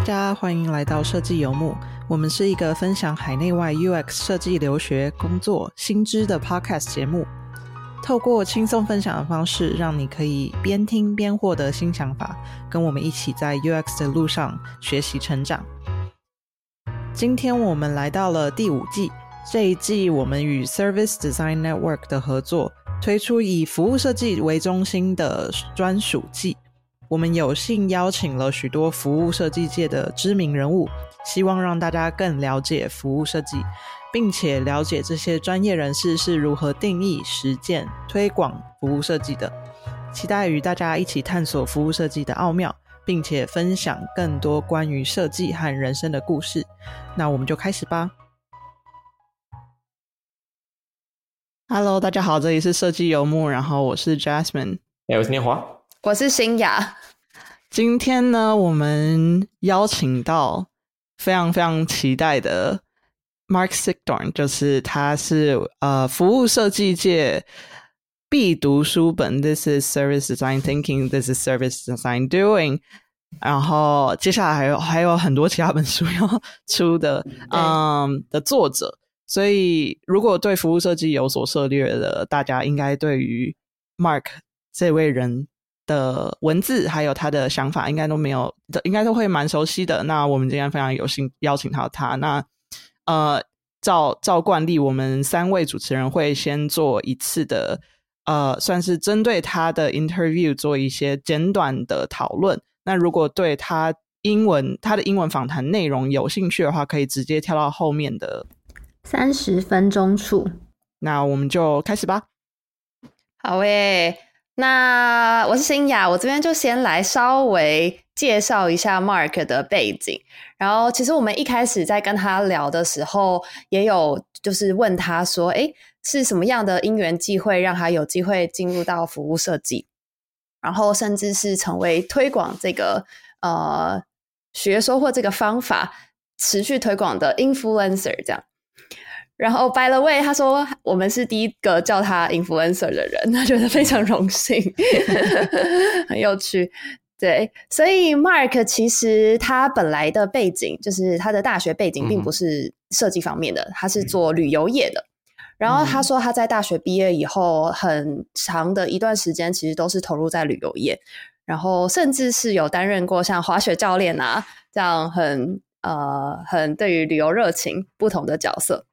大家欢迎来到设计游牧。我们是一个分享海内外 UX 设计留学、工作新知的 Podcast 节目。透过轻松分享的方式，让你可以边听边获得新想法，跟我们一起在 UX 的路上学习成长。今天我们来到了第五季，这一季我们与 Service Design Network 的合作，推出以服务设计为中心的专属季。我们有幸邀请了许多服务设计界的知名人物，希望让大家更了解服务设计，并且了解这些专业人士是如何定义、实践、推广服务设计的。期待与大家一起探索服务设计的奥妙，并且分享更多关于设计和人生的故事。那我们就开始吧。Hello，大家好，这里是设计游牧，然后我是 Jasmine，哎，我是年华。我是新雅。今天呢，我们邀请到非常非常期待的 Mark Sigdorn，就是他是呃服务设计界必读书本，This is Service Design Thinking，This is Service Design Doing。然后接下来还有还有很多其他本书要出的，嗯的作者。所以如果对服务设计有所涉猎的，大家应该对于 Mark 这位人。的文字还有他的想法，应该都没有，应该都会蛮熟悉的。那我们今天非常有幸邀请到他。那呃，照照惯例，我们三位主持人会先做一次的呃，算是针对他的 interview 做一些简短的讨论。那如果对他英文他的英文访谈内容有兴趣的话，可以直接跳到后面的三十分钟处。那我们就开始吧。好诶。那我是新雅，我这边就先来稍微介绍一下 Mark 的背景。然后，其实我们一开始在跟他聊的时候，也有就是问他说：“哎，是什么样的因缘际会让他有机会进入到服务设计？然后，甚至是成为推广这个呃学说或这个方法持续推广的 influencer 这样。”然后，by the way，他说我们是第一个叫他 influencer 的人，他觉得非常荣幸，很有趣。对，所以 Mark 其实他本来的背景就是他的大学背景并不是设计方面的，他是做旅游业的。然后他说他在大学毕业以后，很长的一段时间其实都是投入在旅游业，然后甚至是有担任过像滑雪教练啊这样很呃很对于旅游热情不同的角色。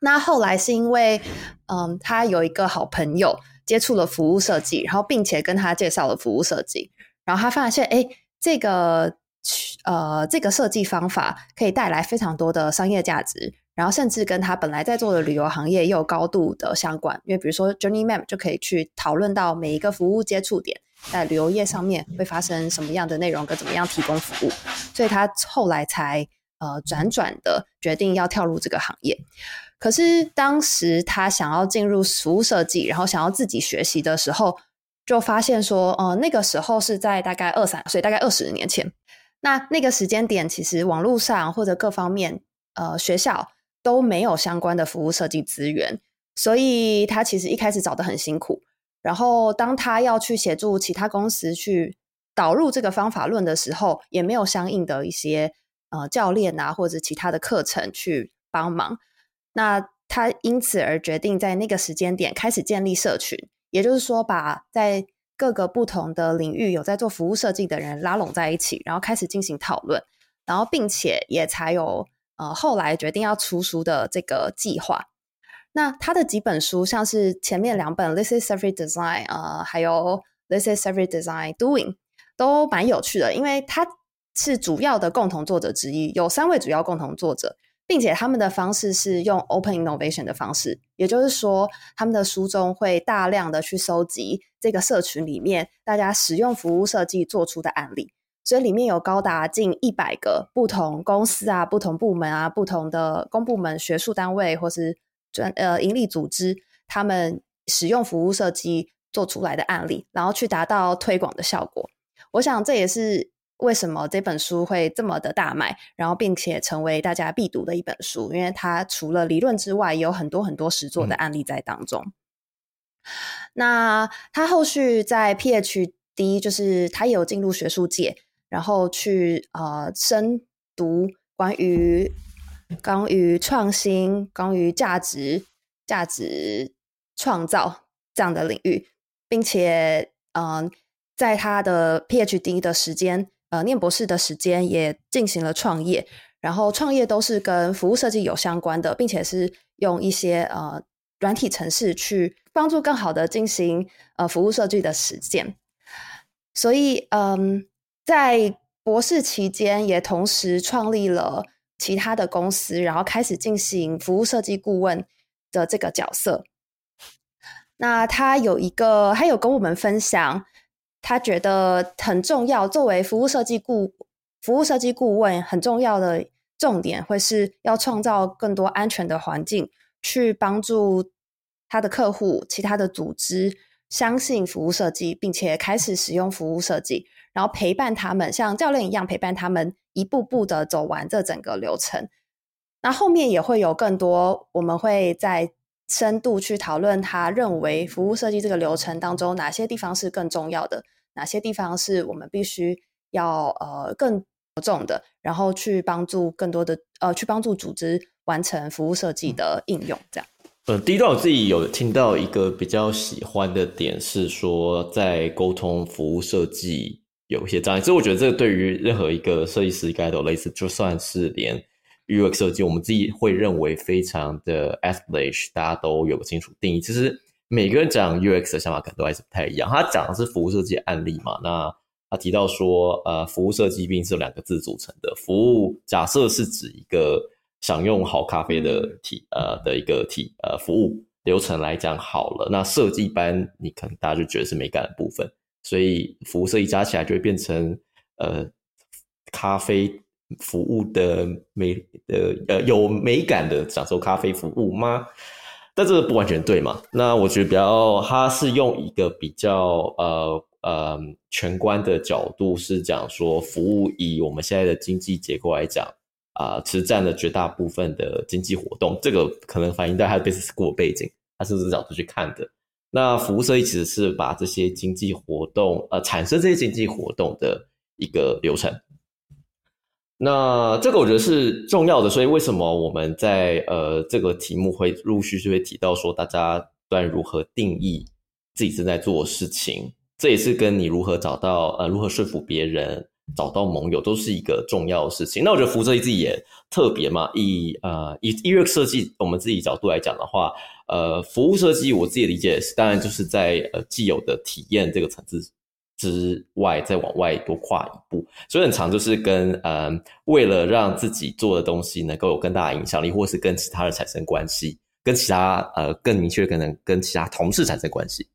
那后来是因为，嗯，他有一个好朋友接触了服务设计，然后并且跟他介绍了服务设计，然后他发现，哎，这个呃，这个设计方法可以带来非常多的商业价值，然后甚至跟他本来在做的旅游行业也有高度的相关，因为比如说 Journey Map 就可以去讨论到每一个服务接触点在旅游业上面会发生什么样的内容，跟怎么样提供服务，所以他后来才呃辗转的决定要跳入这个行业。可是当时他想要进入服务设计，然后想要自己学习的时候，就发现说，呃，那个时候是在大概二三岁，大概二十年前。那那个时间点，其实网络上或者各方面，呃，学校都没有相关的服务设计资源，所以他其实一开始找的很辛苦。然后当他要去协助其他公司去导入这个方法论的时候，也没有相应的一些呃教练啊或者其他的课程去帮忙。那他因此而决定在那个时间点开始建立社群，也就是说，把在各个不同的领域有在做服务设计的人拉拢在一起，然后开始进行讨论，然后并且也才有呃后来决定要出书的这个计划。那他的几本书，像是前面两本《This is Every Design》呃，还有《This is Every Design Doing》，都蛮有趣的，因为他是主要的共同作者之一，有三位主要共同作者。并且他们的方式是用 open innovation 的方式，也就是说，他们的书中会大量的去收集这个社群里面大家使用服务设计做出的案例，所以里面有高达近一百个不同公司啊、不同部门啊、不同的公部门、学术单位或是专呃盈利组织，他们使用服务设计做出来的案例，然后去达到推广的效果。我想这也是。为什么这本书会这么的大卖，然后并且成为大家必读的一本书？因为它除了理论之外，也有很多很多实作的案例在当中。那他后续在 PhD，就是他也有进入学术界，然后去呃深读关于关于创新、关于价值、价值创造这样的领域，并且嗯，在他的 PhD 的时间，呃，念博士的时间也进行了创业，然后创业都是跟服务设计有相关的，并且是用一些呃软体程式去帮助更好的进行呃服务设计的实践。所以，嗯，在博士期间也同时创立了其他的公司，然后开始进行服务设计顾问的这个角色。那他有一个，他有跟我们分享，他觉得很重要。作为服务设计顾服务设计顾问，很重要的重点会是要创造更多安全的环境，去帮助他的客户、其他的组织相信服务设计，并且开始使用服务设计，然后陪伴他们，像教练一样陪伴他们，一步步的走完这整个流程。那后面也会有更多，我们会在。深度去讨论，他认为服务设计这个流程当中哪些地方是更重要的，哪些地方是我们必须要呃更着重的，然后去帮助更多的呃去帮助组织完成服务设计的应用。这样，呃，第一段我自己有听到一个比较喜欢的点是说，在沟通服务设计有一些障碍，其实我觉得这个对于任何一个设计师应该都类似，就算是连。UX 设计，我们自己会认为非常的 establish，大家都有个清楚定义。其实每个人讲 UX 的想法可能都还是不太一样。他讲的是服务设计案例嘛？那他提到说，呃，服务设计并是两个字组成的。服务假设是指一个享用好咖啡的体，呃的一个体，呃服务流程来讲好了。那设计班你可能大家就觉得是美感的部分，所以服务设计加起来就会变成呃咖啡。服务的美的呃有美感的享受咖啡服务吗？但这个不完全对嘛？那我觉得比较，它是用一个比较呃呃全观的角度，是讲说服务以我们现在的经济结构来讲啊，其实占了绝大部分的经济活动。这个可能反映在它的 business school 背景，它是这个角度去看的。那服务设计其实是把这些经济活动呃产生这些经济活动的一个流程。那这个我觉得是重要的，所以为什么我们在呃这个题目会陆续就会提到说，大家端如何定义自己正在做的事情，这也是跟你如何找到呃如何说服别人、找到盟友都是一个重要的事情。那我觉得服务设计自己也特别嘛，以呃以音乐设计我们自己角度来讲的话，呃服务设计我自己理解是，当然就是在呃既有的体验这个层次。之外，再往外多跨一步，所以很长就是跟呃，为了让自己做的东西能够有更大的影响力，或是跟其他人产生关系，跟其他呃更明确可能跟其他同事产生关系，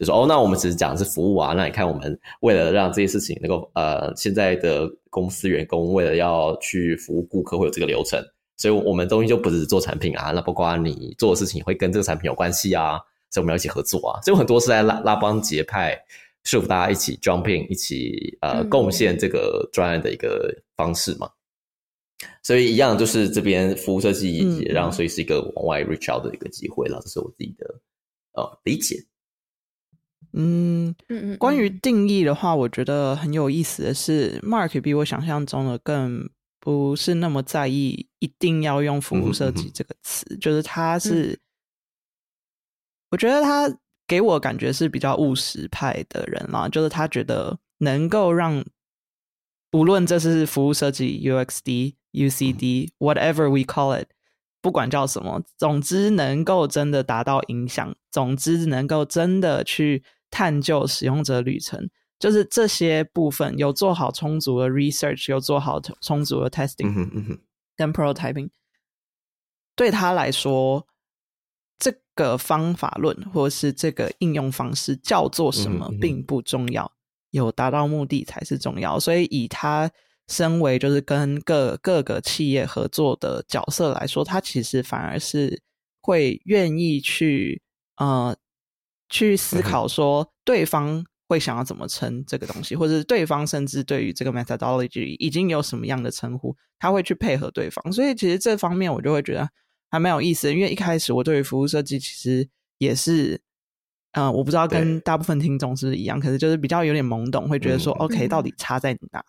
就说哦，那我们只是讲的是服务啊，那你看我们为了让这些事情能够呃，现在的公司员工为了要去服务顾客会有这个流程，所以我们东西就不只是做产品啊，那包括你做的事情会跟这个产品有关系啊，所以我们要一起合作啊，所以很多是在拉拉帮结派。说服大家一起 jump in，一起呃贡献这个专案的一个方式嘛，所以一样就是这边服务设计也让，所以是一个往外 reach out 的一个机会了，这是我自己的呃理解。嗯嗯嗯，关于定义的话，我觉得很有意思的是，Mark 比我想象中的更不是那么在意一定要用服务设计这个词，就是他是，我觉得他。给我感觉是比较务实派的人啦，就是他觉得能够让无论这是服务设计、UXD、UCD、whatever we call it，不管叫什么，总之能够真的达到影响，总之能够真的去探究使用者旅程，就是这些部分有做好充足的 research，有做好充足的 testing，跟 prototyping，对他来说。这个方法论或是这个应用方式叫做什么，并不重要，有达到目的才是重要。所以，以他身为就是跟各各个企业合作的角色来说，他其实反而是会愿意去呃去思考说对方会想要怎么称这个东西，或者是对方甚至对于这个 methodology 已经有什么样的称呼，他会去配合对方。所以，其实这方面我就会觉得。还蛮有意思的，因为一开始我对于服务设计其实也是，嗯，我不知道跟大部分听众是不是一样，可是就是比较有点懵懂，会觉得说，OK，到底差在哪？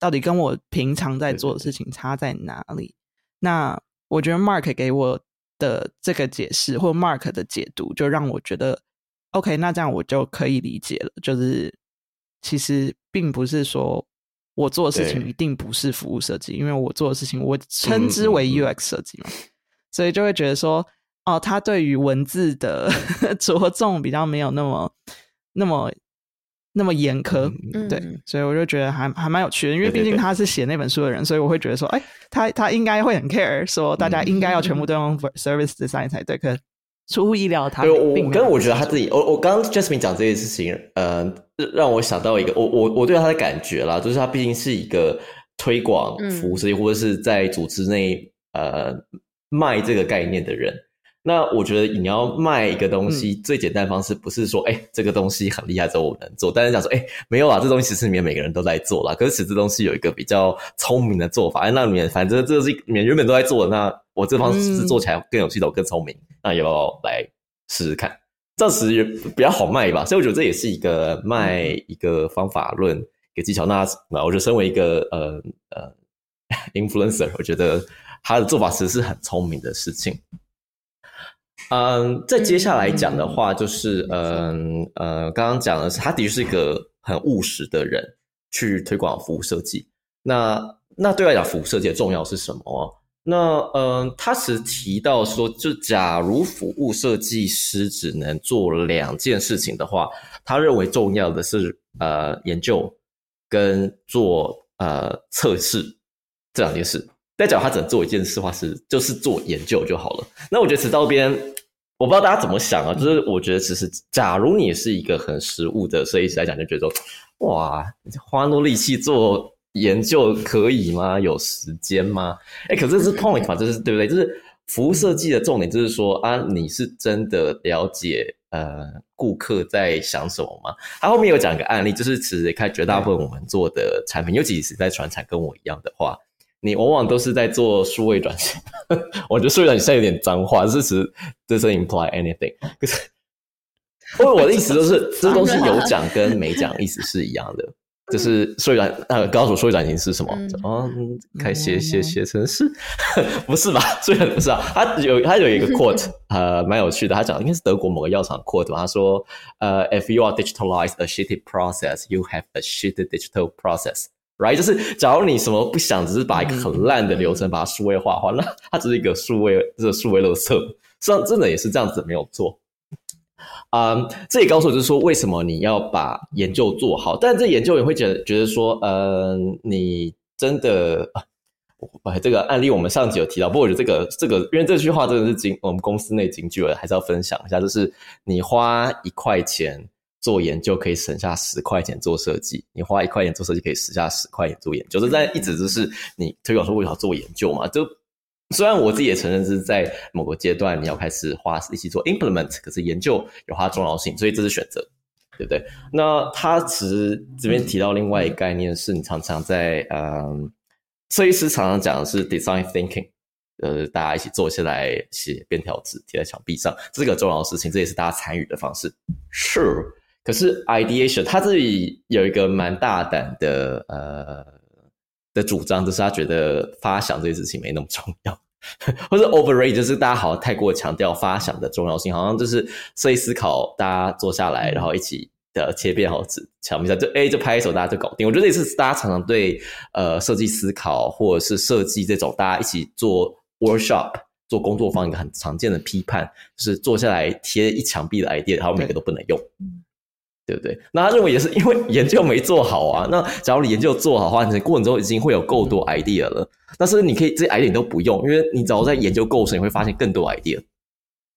到底跟我平常在做的事情差在哪里？那我觉得 Mark 给我的这个解释，或 Mark 的解读，就让我觉得 OK，那这样我就可以理解了。就是其实并不是说我做的事情一定不是服务设计，因为我做的事情我称之为 UX 设计嘛，所以就会觉得说，哦，他对于文字的 着重比较没有那么那么那么严苛，嗯对，所以我就觉得还还蛮有趣的，因为毕竟他是写那本书的人，所以我会觉得说，哎，他他应该会很 care，说大家应该要全部都用 service design 才对，可出乎意料，他对我跟我觉得他自己，我我刚刚 Jasmine 讲这件事情，呃，让我想到一个，我我我对他的感觉啦，就是他毕竟是一个推广嗯。服务设计、或者是在组织内呃卖这个概念的人。那我觉得你要卖一个东西，最简单的方式不是说，哎、这个东西很厉害，只有我能做，但是讲说，哎、没有啊，这东西其实里面每个人都在做啦。可是其实这东西有一个比较聪明的做法，哎那里面反正这是你们原本都在做的，那我这方式嗯做起来更有系统、更聪明，那要不要来试试看？这样其实比较好卖吧，所以我觉得这也是一个卖一个方法论、一个技巧。那那我觉得身为一个呃呃 influencer，我觉得他的做法其实是很聪明的事情。嗯，再接下来讲的话，就是嗯呃，刚刚讲的是，他的确是一个很务实的人，去推广服务设计。那那对我来讲，服务设计的重要是什么哦？那嗯，他其实提到说，就假如服务设计师只能做两件事情的话，他认为重要的是呃研究跟做呃测试这两件事。但假如他只能做一件事的话，是就是做研究就好了。那我觉得此到这边，我不知道大家怎么想啊。就是我觉得，其实假如你是一个很实务的设计师来讲，就觉得说，哇，花那么力气做研究可以吗？有时间吗？哎，可是这是 point 嘛，就是对不对？就是服务设计的重点，就是说啊，你是真的了解呃顾客在想什么吗？他后面有讲一个案例，就是其实看绝大部分我们做的产品，尤其是在传产跟我一样的话，你往往都是在做数位转型。我觉得数位转型现在有点脏话，是指 doesn't imply anything。可是，因为我的意思就是，这东西有讲跟没讲意思是一样的。就是数位转呃，刚刚说数位转型是什么？嗯哦，嗯开写写写程式，不是吧？数位不是啊，他有他有一个 quote，呃，蛮有趣的。他讲应该是德国某个药厂 quote 吧。他说，呃，if you are digitalize a shitty process, you have a shitty digital process。right，就是假如你什么不想，只是把一个很烂的流程把它数位化的话，那它只是一个数位这个数位垃圾。实际上真的也是这样子，没有错。嗯，这也告诉我就是说，为什么你要把研究做好？但这研究也会觉得觉得说，嗯，你真的，哎，这个案例我们上集有提到，不过我觉得这个这个，因为这句话真的是金我们公司内金句了，还是要分享一下，就是你花一块钱做研究，可以省下十块钱做设计；你花一块钱做设计，可以省下十块钱做研究。这在一直就是你推广说为什么做研究嘛？就虽然我自己也承认是在某个阶段你要开始花力气做 implement，可是研究有它重要性，所以这是选择，对不对？那他其实这边提到另外一个概念是，你常常在嗯，设计师常常讲的是 design thinking，呃，大家一起坐下来写便条纸贴在墙壁上，这是个重要的事情，这也是大家参与的方式。是，可是 ideation 他这里有一个蛮大胆的呃的主张，就是他觉得发想这件事情没那么重要。或者 overrate 就是大家好像太过强调发想的重要性，好像就是设计思考，大家坐下来，然后一起的切片好纸墙壁上，就 A 就拍一手，大家就搞定。我觉得这是大家常常对呃设计思考或者是设计这种大家一起做 workshop 做工作坊一个很常见的批判，就是坐下来贴一墙壁的 idea，然后每个都不能用。对不对？那他认为也是因为研究没做好啊。那假如你研究做好的话，你过程中已经会有够多 idea 了。但是你可以这些 idea 你都不用，因为你只要在研究过程，你会发现更多 idea。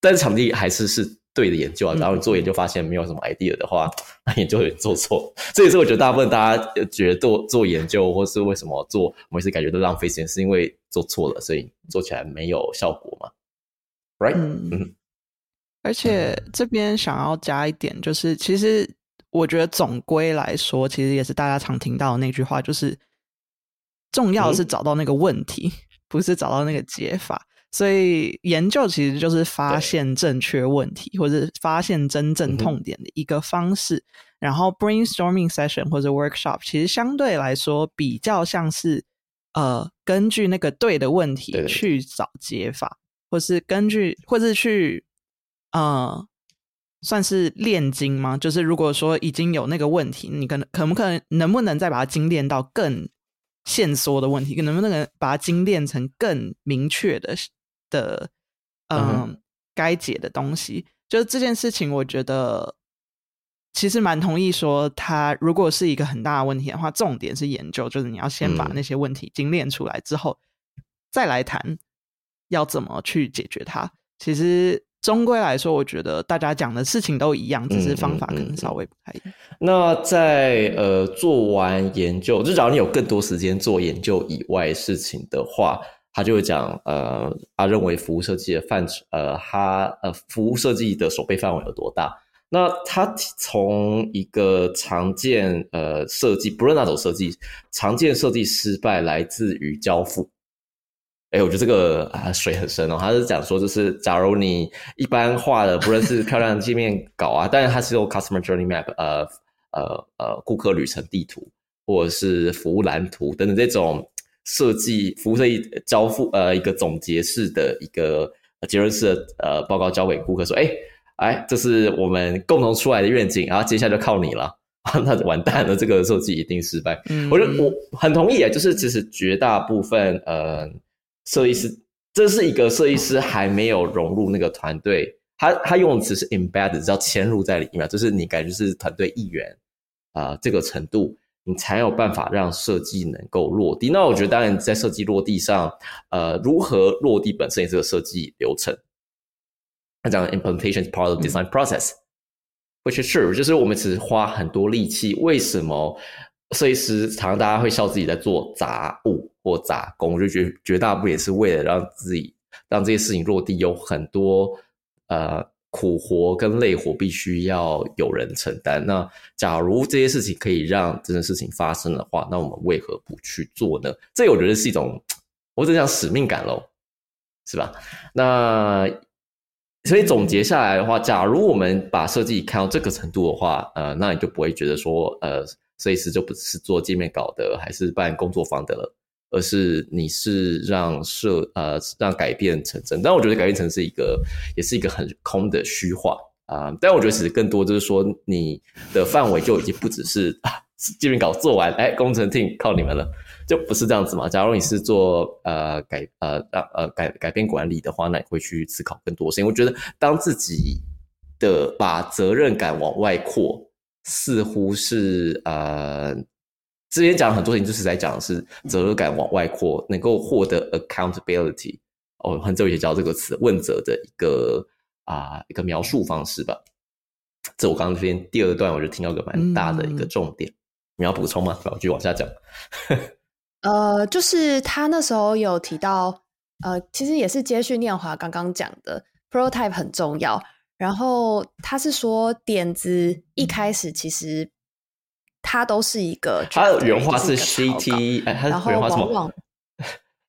但是场地还是是对的研究啊。然后你做研究发现没有什么 idea 的话，那研究有点做错。这也是我觉得大部分大家觉得做做研究，或是为什么做某些感觉都浪费时间，是因为做错了，所以做起来没有效果嘛？Right？而且这边想要加一点，就是其实我觉得总归来说，其实也是大家常听到的那句话，就是重要的是找到那个问题，不是找到那个解法。所以研究其实就是发现正确问题，或者发现真正痛点的一个方式。然后 brainstorming session 或者 workshop 其实相对来说比较像是呃根据那个对的问题去找解法，或是根据或是去呃算是炼金吗？就是如果说已经有那个问题，你可能可不可能能不能再把它精炼到更线索的问题？能不能把它精炼成更明确的的嗯该解的东西？就是这件事情，我觉得。其实蛮同意说，它如果是一个很大的问题的话，重点是研究，就是你要先把那些问题精炼出来之后，再来谈要怎么去解决它。其实终归来说，我觉得大家讲的事情都一样，只是方法可能稍微不太一样。那在呃做完研究，就假如你有更多时间做研究以外事情的话，他就会讲呃，他认为服务设计的范畴，呃，他呃服务设计的手背范围有多大？那他从一个常见呃设计，不论哪种设计，常见设计失败来自于交付。哎，我觉得这个啊水很深哦。他是讲说，就是假如你一般画的，不论是漂亮的界面稿啊，但是它是用 customer journey map，呃呃呃顾客旅程地图，或者是服务蓝图等等这种设计服务设计交付呃一个总结式的一个结论式的呃报告交给顾客说，哎。哎，这是我们共同出来的愿景，然后接下来就靠你了，那完蛋了，这个设计一定失败。嗯，我觉得我很同意啊，就是其实绝大部分呃设计师，这是一个设计师还没有融入那个团队，他他用的词是 embedded，只要嵌入在里面，就是你感觉是团队一员啊这个程度，你才有办法让设计能够落地。那我觉得当然在设计落地上，呃，如何落地本身也是个设计流程。他讲 implementation part of design process，which is true，就是我们只是花很多力气。为什么设计师常常大家会笑自己在做杂物或杂工？就觉得绝大部分也是为了让自己让这些事情落地，有很多呃苦活跟累活必须要有人承担。那假如这些事情可以让这件事情发生的话，那我们为何不去做呢？这我觉得是一种，我只讲使命感喽，是吧？那。所以总结下来的话，假如我们把设计看到这个程度的话，呃，那你就不会觉得说，呃，设计师就不是做界面稿的，还是办工作坊的了，而是你是让设呃让改变成真。但我觉得改变成是一个，也是一个很空的虚化啊。但我觉得其实更多就是说，你的范围就已经不只是 界面稿做完，哎，工程 team 靠你们了。就不是这样子嘛？假如你是做呃改呃让呃改改变管理的话，那你会去思考更多事情。我觉得当自己的把责任感往外扩，似乎是呃之前讲很多事情，就是在讲是责任感往外扩，能够获得 accountability。哦，很久以前教这个词，问责的一个啊一个描述方式吧。这我刚刚这边第二段，我就听到个蛮大的一个重点，你要补充吗？我继续往下讲。呃，就是他那时候有提到，呃，其实也是接续念华刚刚讲的，prototype 很重要。然后他是说，点子一开始其实它都是一个，它的原话是 shitty，哎，它的原话什么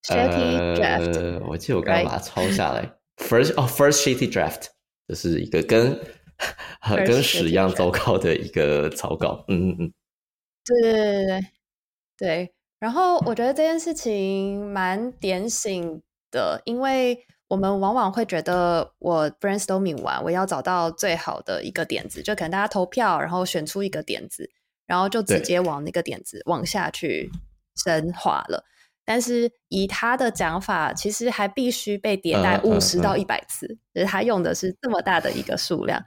？shitty draft。我记得我刚刚把它抄下来，first 哦，first shitty draft，这是一个跟跟屎一样糟糕的一个草稿。嗯嗯嗯，对对对对对对。然后我觉得这件事情蛮点醒的，因为我们往往会觉得我 brainstorming 完，我要找到最好的一个点子，就可能大家投票，然后选出一个点子，然后就直接往那个点子往下去深化了。但是以他的讲法，其实还必须被迭代五十到一百次，就是他用的是这么大的一个数量，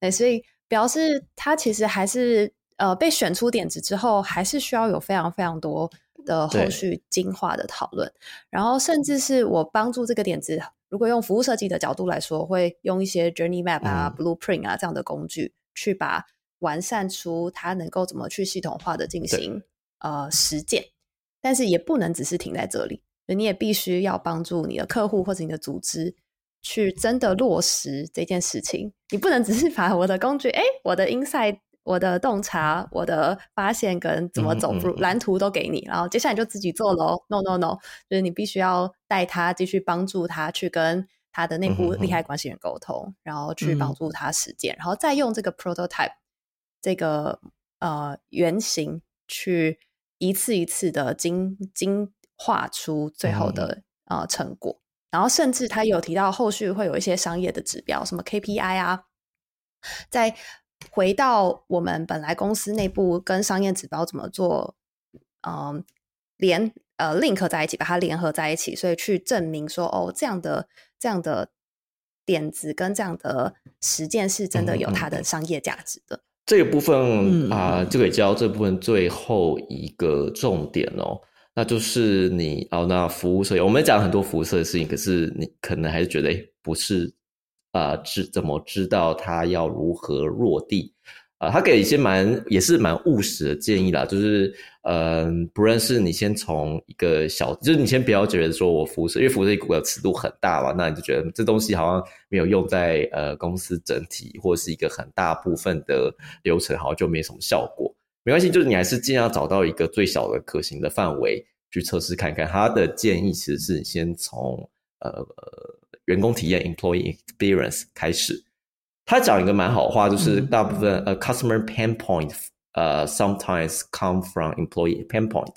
对，所以表示他其实还是呃被选出点子之后，还是需要有非常非常多。的后续精化的讨论，然后甚至是我帮助这个点子，如果用服务设计的角度来说，会用一些 journey map 啊、blueprint 啊这样的工具，去把完善出它能够怎么去系统化的进行呃实践。但是也不能只是停在这里，你也必须要帮助你的客户或者你的组织去真的落实这件事情。你不能只是把我的工具，哎，我的 inside 我的洞察、我的发现跟怎么走路蓝图都给你，然后接下来就自己做喽。No No No，就是你必须要带他继续帮助他去跟他的内部利害关系人沟通，然后去帮助他实践，然后再用这个 prototype 这个呃原型去一次一次的精精化出最后的呃成果。然后甚至他有提到后续会有一些商业的指标，什么 KPI 啊，再回到我们本来公司内部跟商业指标怎么做，嗯，连呃 link 在一起，把它联合在一起，所以去证明说，哦，这样的这样的点子跟这样的实践是真的有它的商业价值的。这个部分啊，就可以教这部分最后一个重点哦。那就是你哦，那服务设计，我们讲很多服务设计的事情，可是你可能还是觉得哎不是啊，知怎么知道它要如何落地啊？他给一些蛮也是蛮务实的建议啦，就是嗯，不论是你先从一个小，就是你先不要觉得说我服务设因为服务设计的尺度很大嘛，那你就觉得这东西好像没有用在呃公司整体或是一个很大部分的流程，好像就没什么效果。没关系，就是你还是尽量找到一个最小的可行的范围去测试看看。他的建议其实是先从呃员工体验 （employee experience） 开始。他讲一个蛮好话，就是大部分呃 customer pain point 呃 sometimes come from employee pain point。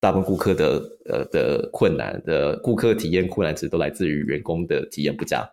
大部分顾客的呃的困难的顾客体验困难，其实都来自于员工的体验不佳，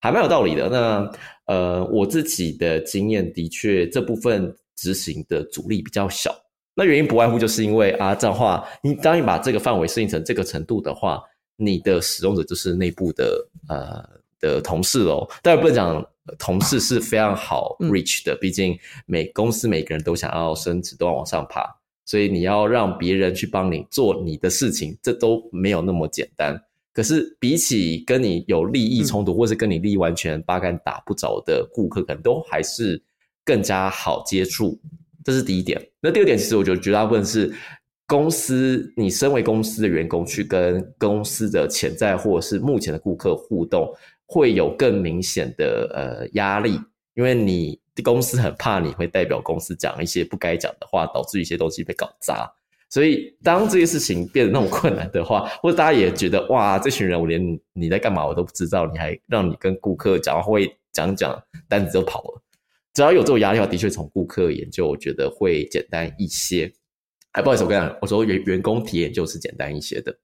还蛮有道理的。那呃我自己的经验的确这部分。执行的阻力比较小，那原因不外乎就是因为啊，这样话，你当你把这个范围设定成这个程度的话，你的使用者就是内部的呃的同事喽。当然不能讲同事是非常好 reach 的，毕竟每公司每个人都想要升职，都要往上爬，所以你要让别人去帮你做你的事情，这都没有那么简单。可是比起跟你有利益冲突，或是跟你利益完全八竿打不着的顾客，可能都还是。更加好接触，这是第一点。那第二点，其实我觉得绝大部分是公司，你身为公司的员工去跟公司的潜在或者是目前的顾客互动，会有更明显的呃压力，因为你公司很怕你会代表公司讲一些不该讲的话，导致一些东西被搞砸。所以当这些事情变得那么困难的话，或者大家也觉得哇，这群人我连你在干嘛我都不知道，你还让你跟顾客讲话会讲讲单子就跑了。只要有这种压力的话，的确从顾客研究，我觉得会简单一些。还不好意思，我跟你讲，我说员员工体验就是简单一些的。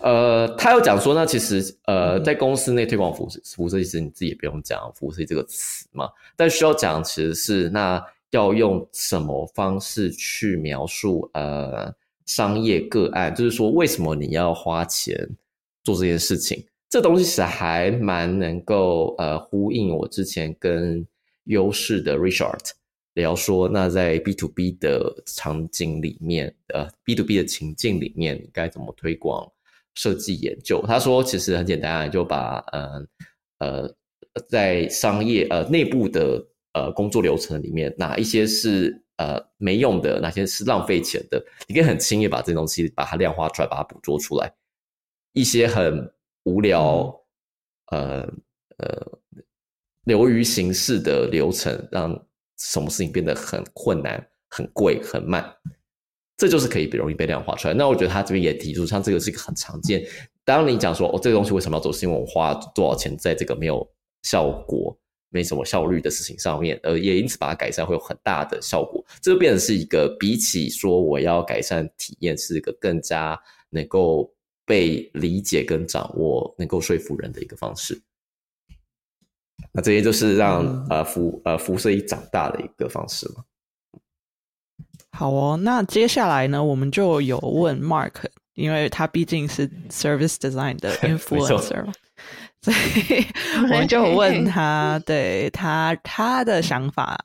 呃，他有讲说，那其实呃，在公司内推广服务服务设计师，你自己也不用讲服务设计这个词嘛。但需要讲其实是那要用什么方式去描述呃商业个案，就是说为什么你要花钱做这件事情？这东西其实还蛮能够呃呼应我之前跟。优势的 Richard 聊说，那在 B to B 的场景里面，呃，B to B 的情境里面，你该怎么推广设计研究？他说，其实很简单，就把呃呃，在商业呃内部的呃工作流程里面，哪一些是呃没用的，哪些是浪费钱的，你可以很轻易把这东西把它量化出来，把它捕捉出来。一些很无聊，呃呃。流于形式的流程，让什么事情变得很困难、很贵、很慢，这就是可以容易被量化出来。那我觉得他这边也提出，像这个是一个很常见。当你讲说哦，这个东西为什么要做？是因为我花多少钱在这个没有效果、没什么效率的事情上面，而也因此把它改善会有很大的效果。这就变成是一个比起说我要改善体验，是一个更加能够被理解跟掌握、能够说服人的一个方式。那这些就是让呃服呃辐射一长大的一个方式嘛。好哦，那接下来呢，我们就有问 Mark，因为他毕竟是 Service Design 的 influencer 嘛，所以我们就 问他，对他他的想法，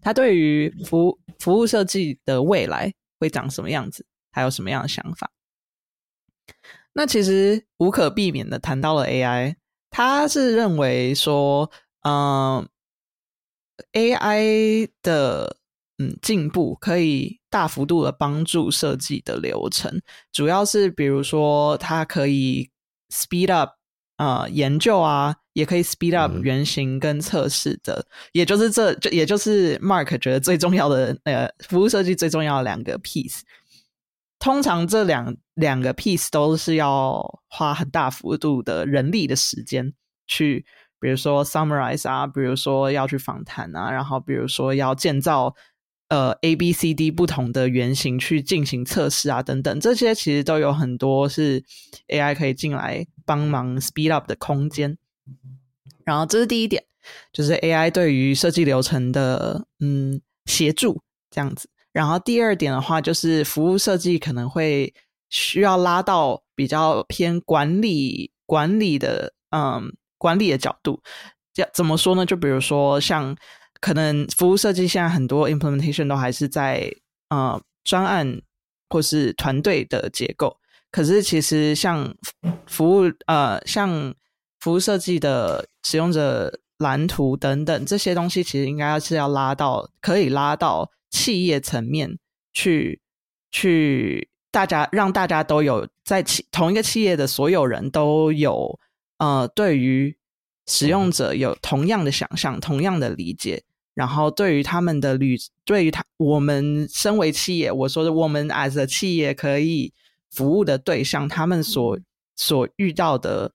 他对于服服务设计的未来会长什么样子，还有什么样的想法？那其实无可避免的谈到了 AI。他是认为说，嗯，AI 的嗯进步可以大幅度的帮助设计的流程，主要是比如说它可以 speed up 呃研究啊，也可以 speed up 嗯。原型跟测试的，也就是这就也就是 Mark 觉得最重要的呃服务设计最重要的两个 piece。通常这两两个 piece 都是要花很大幅度的人力的时间去，比如说 summarize 啊，比如说要去访谈啊，然后比如说要建造呃 A B C D 不同的原型去进行测试啊，等等，这些其实都有很多是 AI 可以进来帮忙 speed up 的空间。然后这是第一点，就是 AI 对于设计流程的嗯协助这样子。然后第二点的话，就是服务设计可能会需要拉到比较偏管理管理的嗯管理的角度。要怎么说呢？就比如说像可能服务设计现在很多 implementation 都还是在呃专案或是团队的结构，可是其实像服务呃像服务设计的使用者蓝图等等这些东西，其实应该是要拉到可以拉到企业层面去去，大家让大家都有在企同一个企业的所有人都有呃对于使用者有同样的想象、同样的理解，然后对于他们的旅，对于他我们身为企业，我说的我们 as a 企业可以服务的对象，他们所所遇到的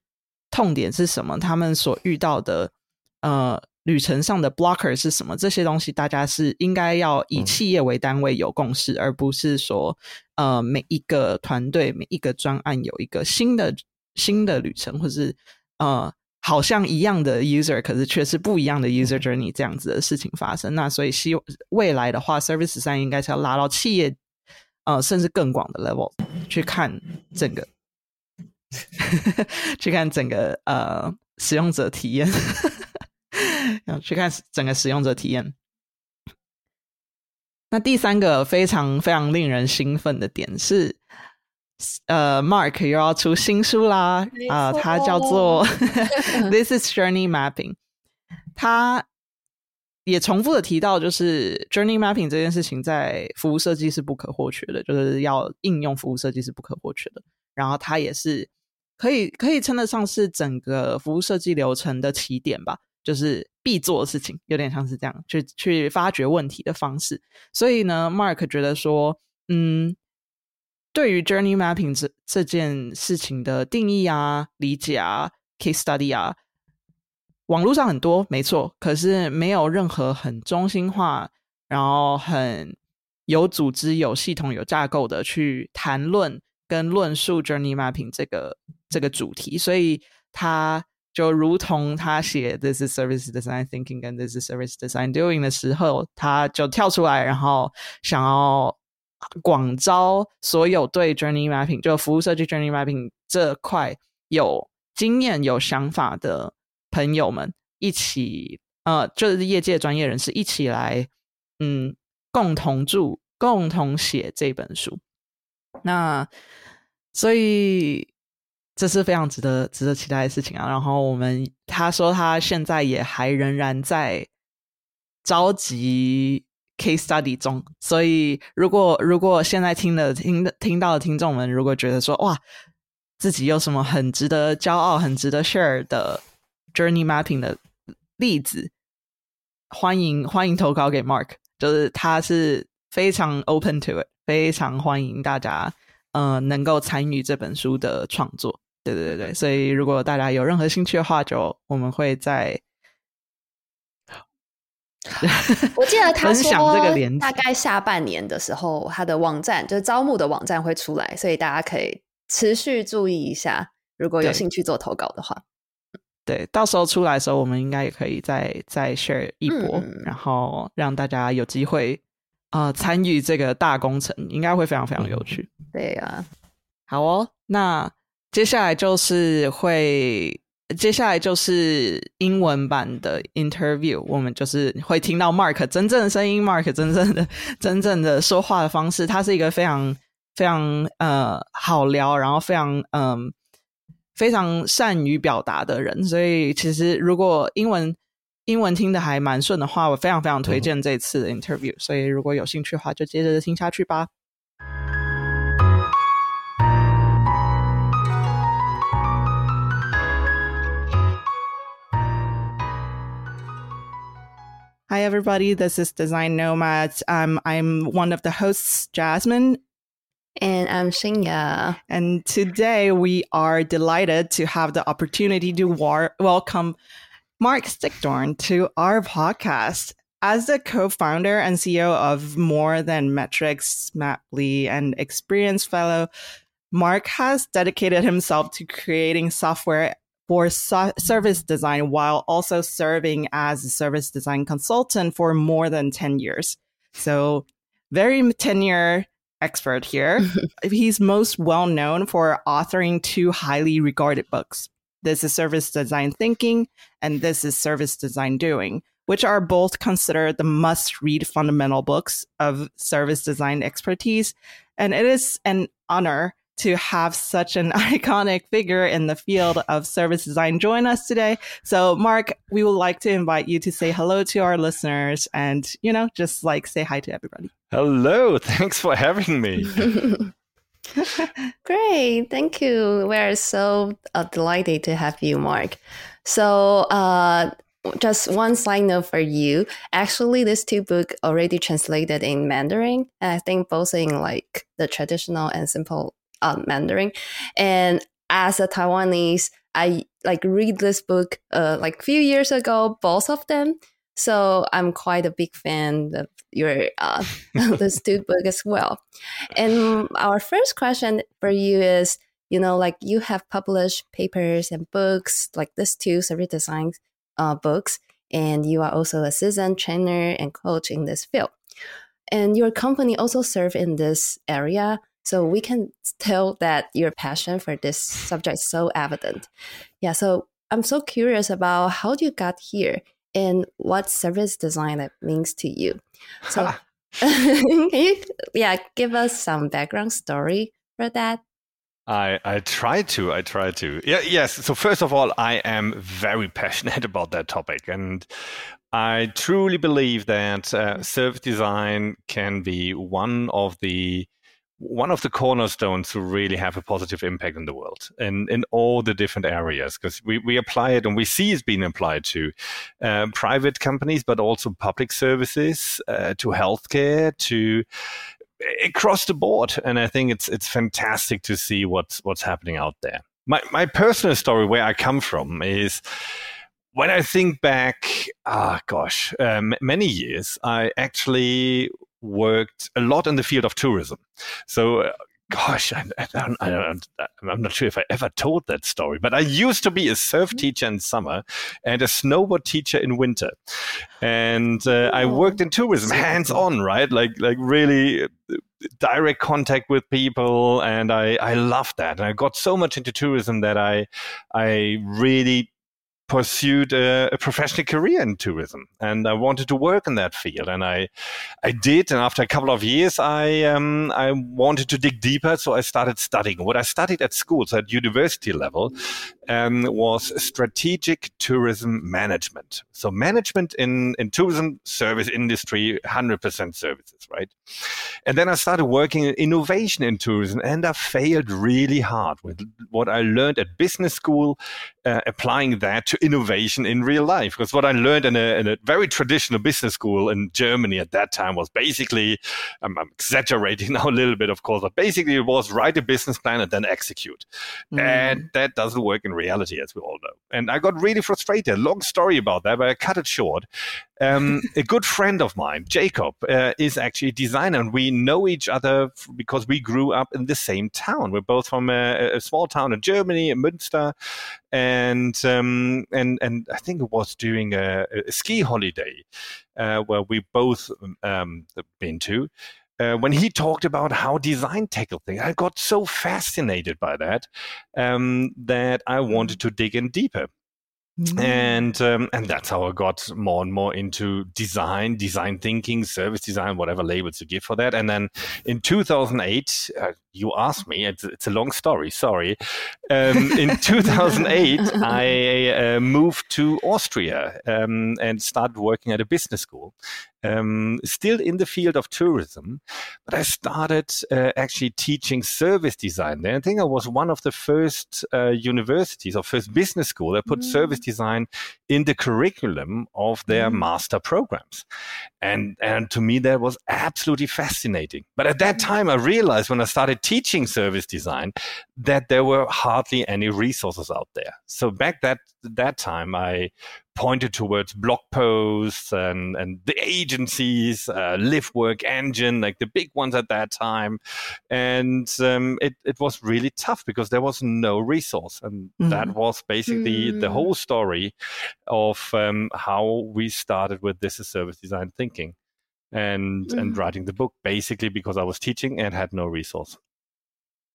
痛点是什么？他们所遇到的呃旅程上的 blocker 是什么？这些东西大家是应该要以企业为单位有共识，而不是说呃每一个团队每一个专案有一个新的新的旅程，或是呃好像一样的 user，可是却是不一样的 user journey 这样子的事情发生。那所以希未来的话，service 三应该是要拉到企业呃甚至更广的 level 去看整个。去看整个呃使用者体验，要 去看整个使用者体验。那第三个非常非常令人兴奋的点是，呃，Mark 又要出新书啦啊、呃，它叫做 This is Journey Mapping。它也重复的提到，就是 Journey Mapping 这件事情在服务设计是不可或缺的，就是要应用服务设计是不可或缺的。然后它也是可以可以称得上是整个服务设计流程的起点吧，就是必做的事情，有点像是这样去去发掘问题的方式。所以呢，Mark 觉得说，嗯，对于 journey mapping 这这件事情的定义啊、理解啊、case study 啊，网络上很多没错，可是没有任何很中心化，然后很有组织、有系统、有架构的去谈论。跟论述 journey mapping 这个这个主题，所以他就如同他写 this is service design thinking 跟 this is service design doing 的时候，他就跳出来，然后想要广招所有对 journey mapping 就服务设计 journey mapping 这块有经验、有想法的朋友们一起，呃，就是业界专业人士一起来，嗯，共同著、共同写这本书。那所以这是非常值得值得期待的事情啊。然后我们他说他现在也还仍然在召集 case study 中，所以如果如果现在听的听听到的听众们，如果觉得说哇自己有什么很值得骄傲、很值得 share 的 journey mapping 的例子，欢迎欢迎投稿给 Mark，就是他是非常 open to it。非常欢迎大家，呃，能够参与这本书的创作。对对对对，所以如果大家有任何兴趣的话，就我们会在。我记得他说这个连大概下半年的时候，他的网站就是招募的网站会出来，所以大家可以持续注意一下。如果有兴趣做投稿的话，对，到时候出来的时候，我们应该也可以再再 share 一波，嗯、然后让大家有机会。啊、呃，参与这个大工程应该会非常非常有趣。对、啊，好哦，那接下来就是会，接下来就是英文版的 interview，我们就是会听到 Mark 真正的声音，Mark 真正的 真正的说话的方式。他是一个非常非常呃好聊，然后非常嗯、呃、非常善于表达的人。所以其实如果英文英文听的还蛮顺的话，我非常非常推荐这次的 interview、嗯。所以如果有兴趣的话，就接着听下去吧。Hi, everybody. This is Design Nomads. Um, I'm one of the hosts, Jasmine. And I'm Shinya. And today we are delighted to have the opportunity to war- welcome Marc Stickdorn to our podcast. As the co-founder and CEO of More Than Metrics, Smaply, and Experience Fellow, Mark has dedicated himself to creating software for so- service design while also serving as a service design consultant for more than 10 years. So, very tenure expert here. He's most well known for authoring two highly regarded books. This is Service Design Thinking, and this is Service Design Doing, which are both considered the must read fundamental books of service design expertise. And it is an honor to have such an iconic figure in the field of service design join us today. So, Marc, we would like to invite you to say hello to our listeners and, you know, just like say hi to everybody. Hello. Thanks for having me. Great. Thank you. We're so uh, delighted to have you, Marc. So, uh, just one side note for you. Actually, these two books already translated in Mandarin, and I think both in like the traditional and simple uh, Mandarin. And as a Taiwanese, I like read this book uh, like few years ago, both of them. So I'm quite a big fan of your uh, this two book as well. And our first question for you is, you know, like you have published papers and books like this two service design uh, books, and you are also a seasoned trainer and coach in this field. And your company also serve in this area. So we can tell that your passion for this subject is so evident. Yeah. So I'm so curious about how you got here and what service design that means to you. So can you yeah give us some background story for that? I, I try to. I try to. Yeah, yes. So first of all, I am very passionate about that topic, and I truly believe that uh, service design can be one of the one of the cornerstones to really have a positive impact in the world in, in all the different areas because we, we apply it and we see it's being applied to uh, private companies but also public services uh, to healthcare to across the board. And i think it's it's fantastic to see what's what's happening out there. My my personal story where i come from is when I think back, ah, gosh, um, many years, I actually worked a lot in the field of tourism. So, uh, gosh, I, I, don't, I don't, I'm not sure if I ever told that story, but I used to be a surf mm-hmm. teacher in summer and a snowboard teacher in winter, and uh, I worked in tourism, hands on, right? Like, like really uh, direct contact with people, and I, I loved that. And I got so much into tourism that I, I really pursued a, a, professional career in tourism and I wanted to work in that field and I I did and after a couple of years I um, I wanted to dig deeper so I started studying. What I studied at school so at university level um, was strategic tourism management so management in in tourism service industry 100% services right and then I started working in innovation in tourism and I failed really hard with what I learned at business school uh, applying that to innovation in real life. Because what I learned in a, in a, very traditional business school in Germany at that time was basically, I'm, I'm, exaggerating now a little bit, of course, but basically it was write a business plan and then execute. Mm. And that doesn't work in reality, as we all know. And I got really frustrated. Long story about that, but I cut it short. Um, a good friend of mine, Jacob, uh, is actually a designer, and we know each other because we grew up in the same town. We're both from a, a small town in Germany, in Münster, and um, and and I think it was during a, a ski holiday uh, where we both um, been to. Uh, when he talked about how design tackled things, I got so fascinated by that um, that I wanted to dig in deeper. Mm. And um, and that's how I got more and more into design, design thinking, service design, whatever labels you give for that. And then in 2008, uh, you asked me. It's, it's a long story. Sorry. Um, in 2008, I uh, moved to Austria um, and started working at a business school. Um, still in the field of tourism, but I started uh, actually teaching service design there. I think I was one of the first uh, universities or first business school that put mm. service design in the curriculum of their mm. master programs. And, and to me, that was absolutely fascinating. But at that time, I realized when I started teaching service design that there were hardly any resources out there. So back that that time, I pointed towards blog posts and, and the agencies, uh, LiveWork Engine, like the big ones at that time. And um, it, it was really tough because there was no resource. And mm. that was basically mm. the whole story of um, how we started with this is service design thinking and, mm. and writing the book, basically because I was teaching and had no resource.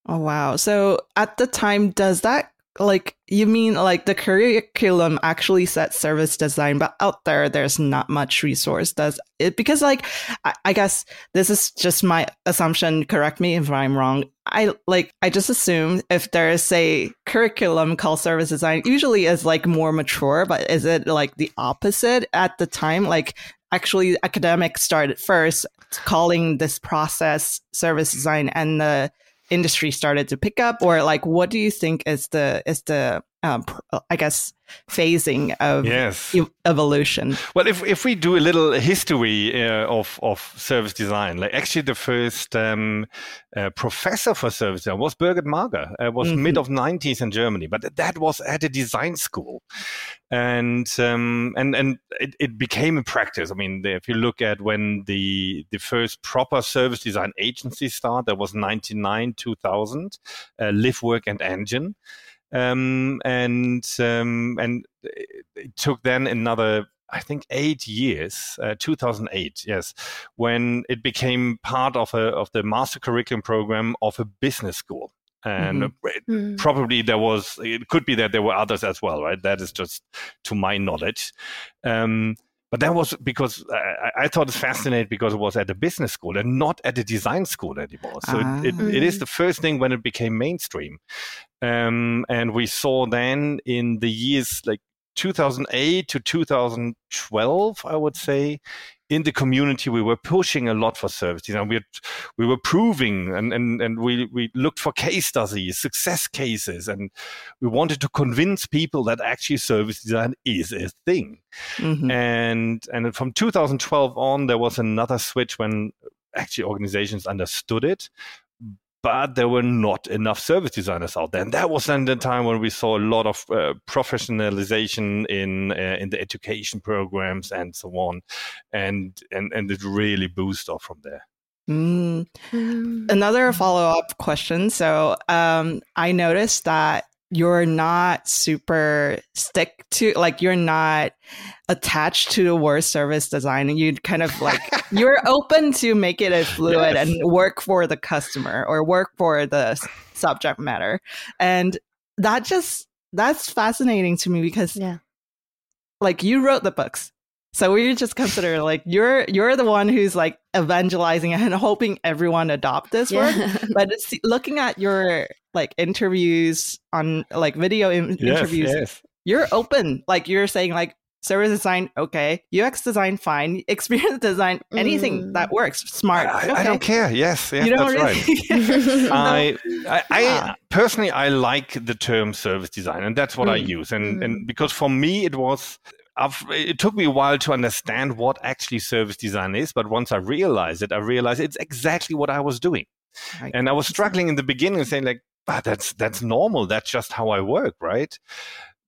Oh wow. So at the time does that like you mean like the curriculum actually sets service design but out there there's not much resource? Does it because like I, I, guess this is just my assumption. Correct me if i'm wrong. I like i just assume if there's a curriculum called service design usually is like more mature but is it like the opposite at the time? Like actually academics started first calling this process service design and the industry started to pick up or like what do you think is the is the um, I guess phasing of yes. e- evolution. Well, if if we do a little history uh, of of service design, like actually the first um, uh, professor for service design was Birgit Mager. It was mm-hmm. mid of nineties in Germany, but that was at a design school, and um, and and it, it became a practice. I mean, if you look at when the the first proper service design agency started, that was ninety nine two thousand, uh, LiveWork and Engine. Um, and um, and it took then another I think eight years, uh, 2008, yes, when it became part of a of the master curriculum program of a business school. And mm-hmm. it, mm. probably there was, it could be that there were others as well, right? That is just to my knowledge. Um, but that was because I, I, thought it's fascinating because it was at a business school and not at a design school anymore. So ah. it, it, it is mm. the first thing when it became mainstream. Um, and we saw then in the years like 2008 to 2012, I would say, in the community, we were pushing a lot for service design. We, we were proving and, and, and we, we looked for case studies, success cases, and we wanted to convince people that actually service design is a thing. Mm-hmm. And, and from 2012 on, there was another switch when actually organizations understood it but there were not enough service designers out there. And that was then the time when we saw a lot of uh, professionalization in uh, in the education programs and so on, and and and it really boosted off from there. Mm. Mm. Another follow up question. So um, I noticed that you're not super stick to like you're not attached to the word service design. And you kind of like you're open to make it as fluid yes. and work for the customer or work for the subject matter. And that just that's fascinating to me because yeah. like you wrote the books so we just consider like you're you're the one who's like evangelizing and hoping everyone adopt this yeah. work. But looking at your like interviews on like video in- yes, interviews, yes. you're open. Like you're saying like service design, okay, UX design, fine, experience design, anything mm. that works, smart. I, okay. I, don't care. Yes, yes you don't that's really right. I, I, I yeah. personally I like the term service design, and that's what mm. I use. And mm. and because for me it was I've, it took me a while to understand what actually service design is, but once I realized it, I realized it's exactly what I was doing. And I was struggling in the beginning, saying like, "But that's that's normal. That's just how I work, right?"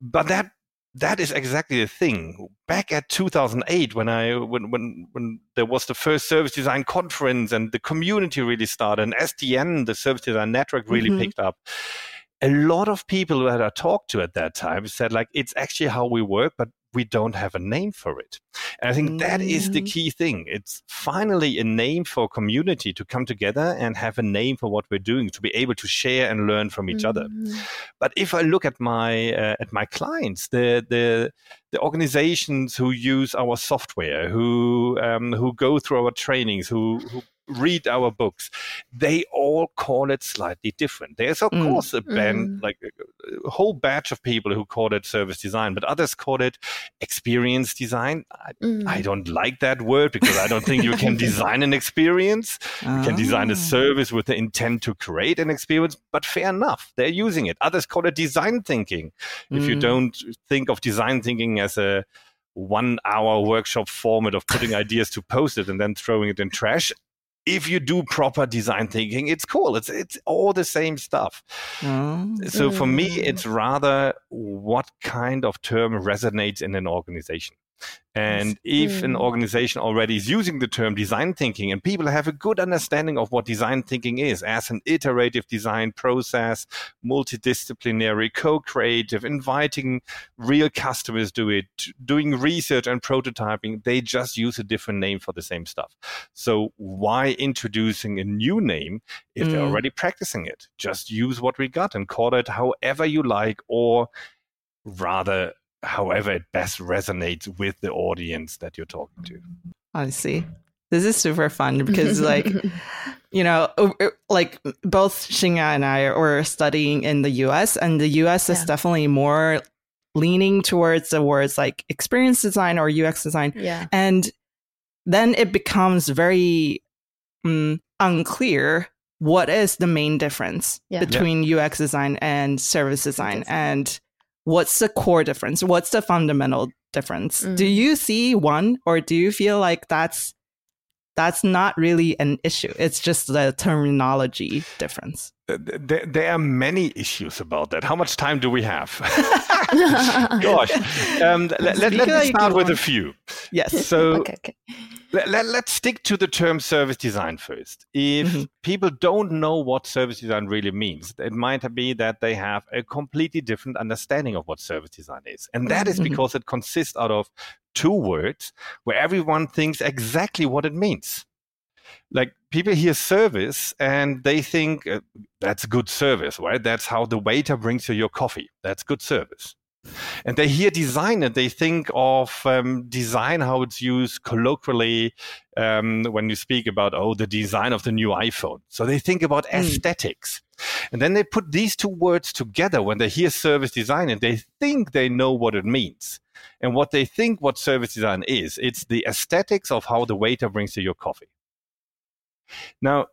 But that that is exactly the thing. Back at 2008, when I when when when there was the first service design conference and the community really started, and SDN, the service design network, really mm-hmm. picked up. A lot of people that I talked to at that time said like, "It's actually how we work, but we don't have a name for it. And I think mm. that is the mm. key thing. It's finally a name for community to come together and have a name for what we're doing, to be able to share and learn from each mm. other. But if I look at my uh, at my clients, the the the organizations who use our software, who um, who go through our trainings, who who read our books, they all call it slightly different. There's of Mm. course a band Mm. like a, a whole batch of people who call it service design, but others call it experience design. I, Mm. I don't like that word because I don't think you can design an experience. You can design a Ah. service with the intent to create an experience, but fair enough, they're using it. Others call it design thinking. If you Mm. don't think of design thinking as a one hour workshop format of putting ideas to post it and then throwing it in trash, if you do proper design thinking, it's cool. It's it's all the same stuff. Oh. So for me, Mm. it's rather what kind of term resonates in an organization. And if an Mm. organization already is using the term design thinking and people have a good understanding of what design thinking is as an iterative design process, multidisciplinary, co-creative, inviting real customers to it, doing research and prototyping, they just use a different name for the same stuff. So why introducing a new name if they're Mm. already practicing it? Just use what we got and call it however you like or rather however it best resonates with the audience that you're talking to. I see. This is super fun because, like, you know, o- o- like both Xingya and I were studying in the US, and the US is definitely more leaning towards the words like experience design or UX design. yeah. And then it becomes very mm, unclear what is the main difference Yeah. between UX design and service design Design. and what's the core difference? What's the fundamental difference? Do Mm. you see one or do you feel like that's that's not really an issue? It's just the terminology difference. There, there are many issues about that. How much time do we have? Gosh. Um, let, let, let me start with a few. Yes. So okay, okay. let, let, let's stick to the term service design first. If Mhm. people don't know what service design really means, it might be that they have a completely different understanding of what service design is. And that is Mhm. because it consists out of two words where everyone thinks exactly what it means. Like people hear service and they think uh, that's good service, right? That's how the waiter brings you your coffee. That's good service. And they hear design and they think of um, design, how it's used colloquially um, when you speak about, oh, the design of the new iPhone. So they think about Mm. aesthetics. And then they put these two words together when they hear service design and they think they know what it means. And what they think what service design is, it's the aesthetics of how the waiter brings you your coffee. Now,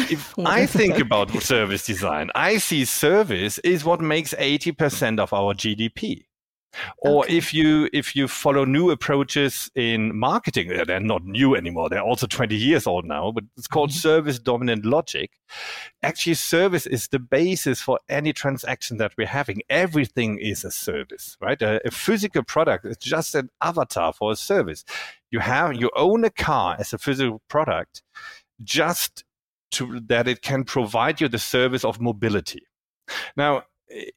if I think about service design, I see service is what makes 80% of our GDP. Or Okay. if you if you follow new approaches in marketing, uh, they're not new anymore. They're also 20 years old now, but it's called Mm-hmm. service dominant logic. Actually, service is the basis for any transaction that we're having. Everything is a service, right? A, a physical product is just an avatar for a service. You have you own a car as a physical product, just to that it can provide you the service of mobility. Now,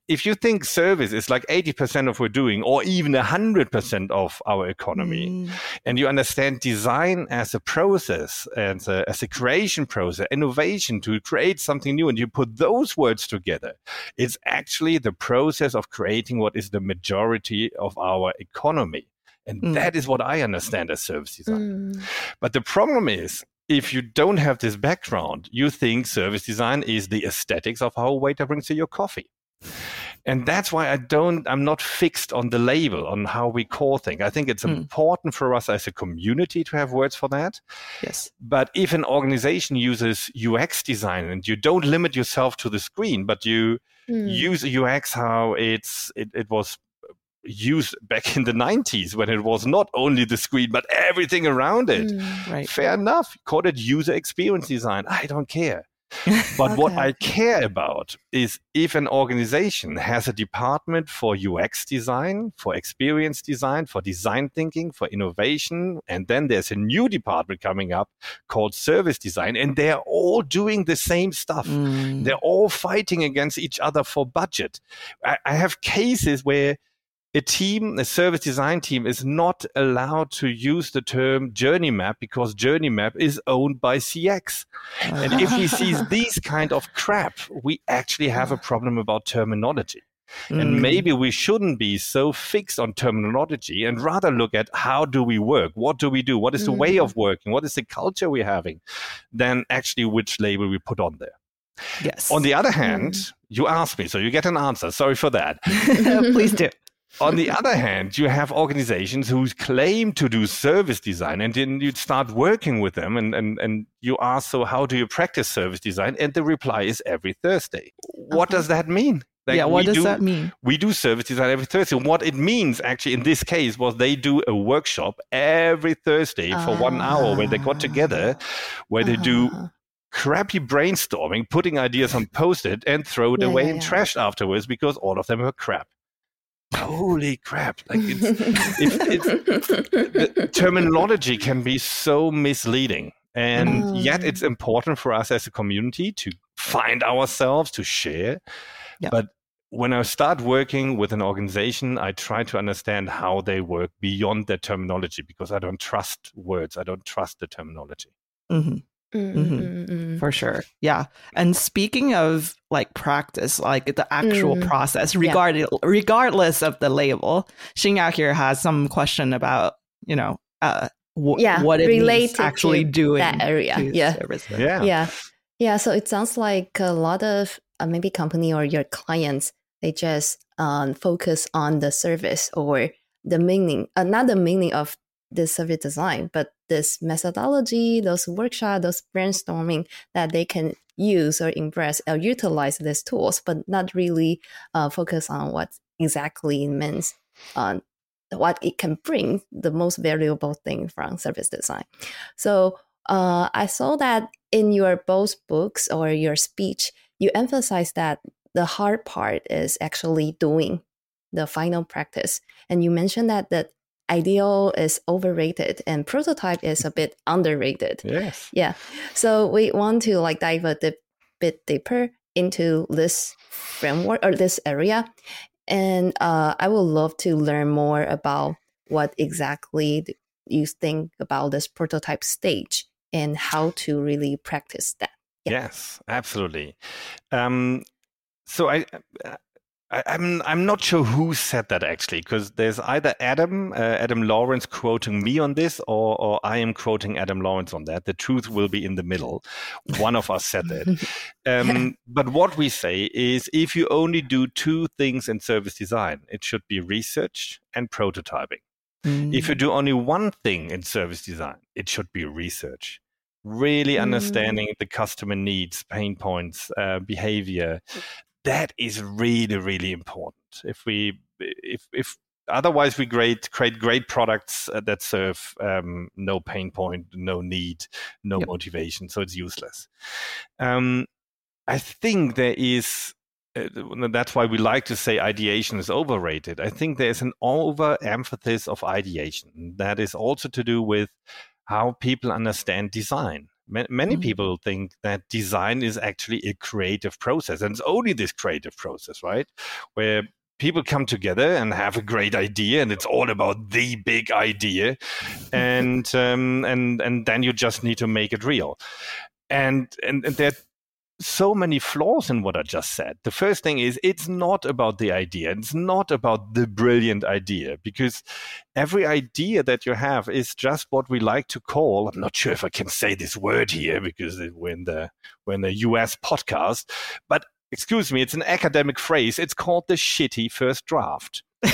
if you think service is like 80% of what we're doing, or even 100% of our economy, Mm. and you understand design as a process and a, as a creation process, innovation to create something new, and you put those words together, it's actually the process of creating what is the majority of our economy. And Mm. that is what I understand as service design. Mm. But the problem is, if you don't have this background, you think service design is the aesthetics of how a waiter brings you your coffee. And that's why I don't, I'm not fixed on the label, on how we call things. I think it's Hmm. important for us as a community to have words for that. Yes. But if an organization uses UX design and you don't limit yourself to the screen, but you Mm. use UX how it's, it, it was used back in the 90s when it was not only the screen, but everything around it. Mm. Right. Fair enough. Call it user experience design. I don't care. But what I care about is if an organization has a department for UX design, for experience design, for design thinking, for innovation, and then there's a new department coming up called service design, and they're all doing the same stuff. Mm. They're all fighting against each other for budget. I, I have cases where a team, a service design team, is not allowed to use the term journey map because journey map is owned by CX. And if we see these kind of crap, we actually have a problem about terminology. Mm. And maybe we shouldn't be so fixed on terminology and rather look at how do we work? What do we do? What is the way Mm. of working? What is the culture we're having? Than actually which label we put on there. yes. On the other hand, you asked me, so you get an answer. Sorry for that. please do. On the other hand, you have organizations who claim to do service design, and then you start working with them, and, and, and you ask, So, how do you practice service design? And the reply is every Thursday. What does that mean? Like, yeah, what does do- that mean? we do service design every Thursday. What it means, actually, in this case, was they do a workshop every Thursday for one hour where they got together, where they do Uh-huh. crappy brainstorming, putting ideas on post-it, and throw it Yeah, away yeah, in yeah. trash afterwards because all of them were crap. Holy crap! Like it's, if, it's, the terminology can be so misleading. And yet, Mm. it's important for us as a community to find ourselves, to share. Yeah. But when I start working with an organization, I try to understand how they work beyond their terminology because I don't trust words. I don't trust the terminology. hmm Mm, Mhm. mm, mm. For sure. Yeah. And speaking of like practice, like the actual Mm. process, regardless regardless of the label, Xingya here has some question about, you know, uh wh- Yeah, what it means actually to doing that area. Yeah. services. Yeah. yeah yeah so it sounds like a lot of uh, maybe company or your clients they just um, focus on the service or the meaning uh, not the meaning of the service design but this methodology those workshop those brainstorming that they can use or embrace or utilize these tools but not really uh, focus on what exactly it means on what it can bring the most valuable thing from service design so uh, I saw that in your both books or your speech, you emphasize that the hard part is actually doing the final practice. And you mentioned that the ideal is overrated and prototype is a bit underrated. Yes. Yeah. So we want to like dive a dip, bit deeper into this framework or this area. And uh, I would love to learn more about what exactly you think about this prototype stage and how to really practice that. Yeah. Yes, absolutely. Um, so I, I, I'm I'm not sure who said that actually, because there's either Adam uh, Adam Lawrence quoting me on this, or or I am quoting Adam Lawrence on that. The truth will be in the middle. One of us said that. Um, but what we say is, if you only do two things in service design, it should be research and prototyping. Mm. If you do only one thing in service design, it should be research. Really Mm. understanding the customer needs, pain points, uh, behavior. That is really, really important. If we, if, if otherwise we create create great products uh, that serve um, no pain point, no need, no Yep. motivation, so it's useless. Um, I think there is uh, that's why we like to say ideation is overrated. I think there's an overemphasis of ideation that is also to do with how people understand design. Ma- Many Mhm. people think that design is actually a creative process, and it's only this creative process, right? Where people come together and have a great idea, and it's all about the big idea, and um, and and then you just need to make it real. And and, and there so many flaws in what I just said. The first thing is it's not about the idea. It's not about the brilliant idea because every idea that you have is just what we like to call. I'm not sure if I can say this word here because we're in the we're in the US podcast, but excuse me, it's an academic phrase. It's called the shitty first draft. The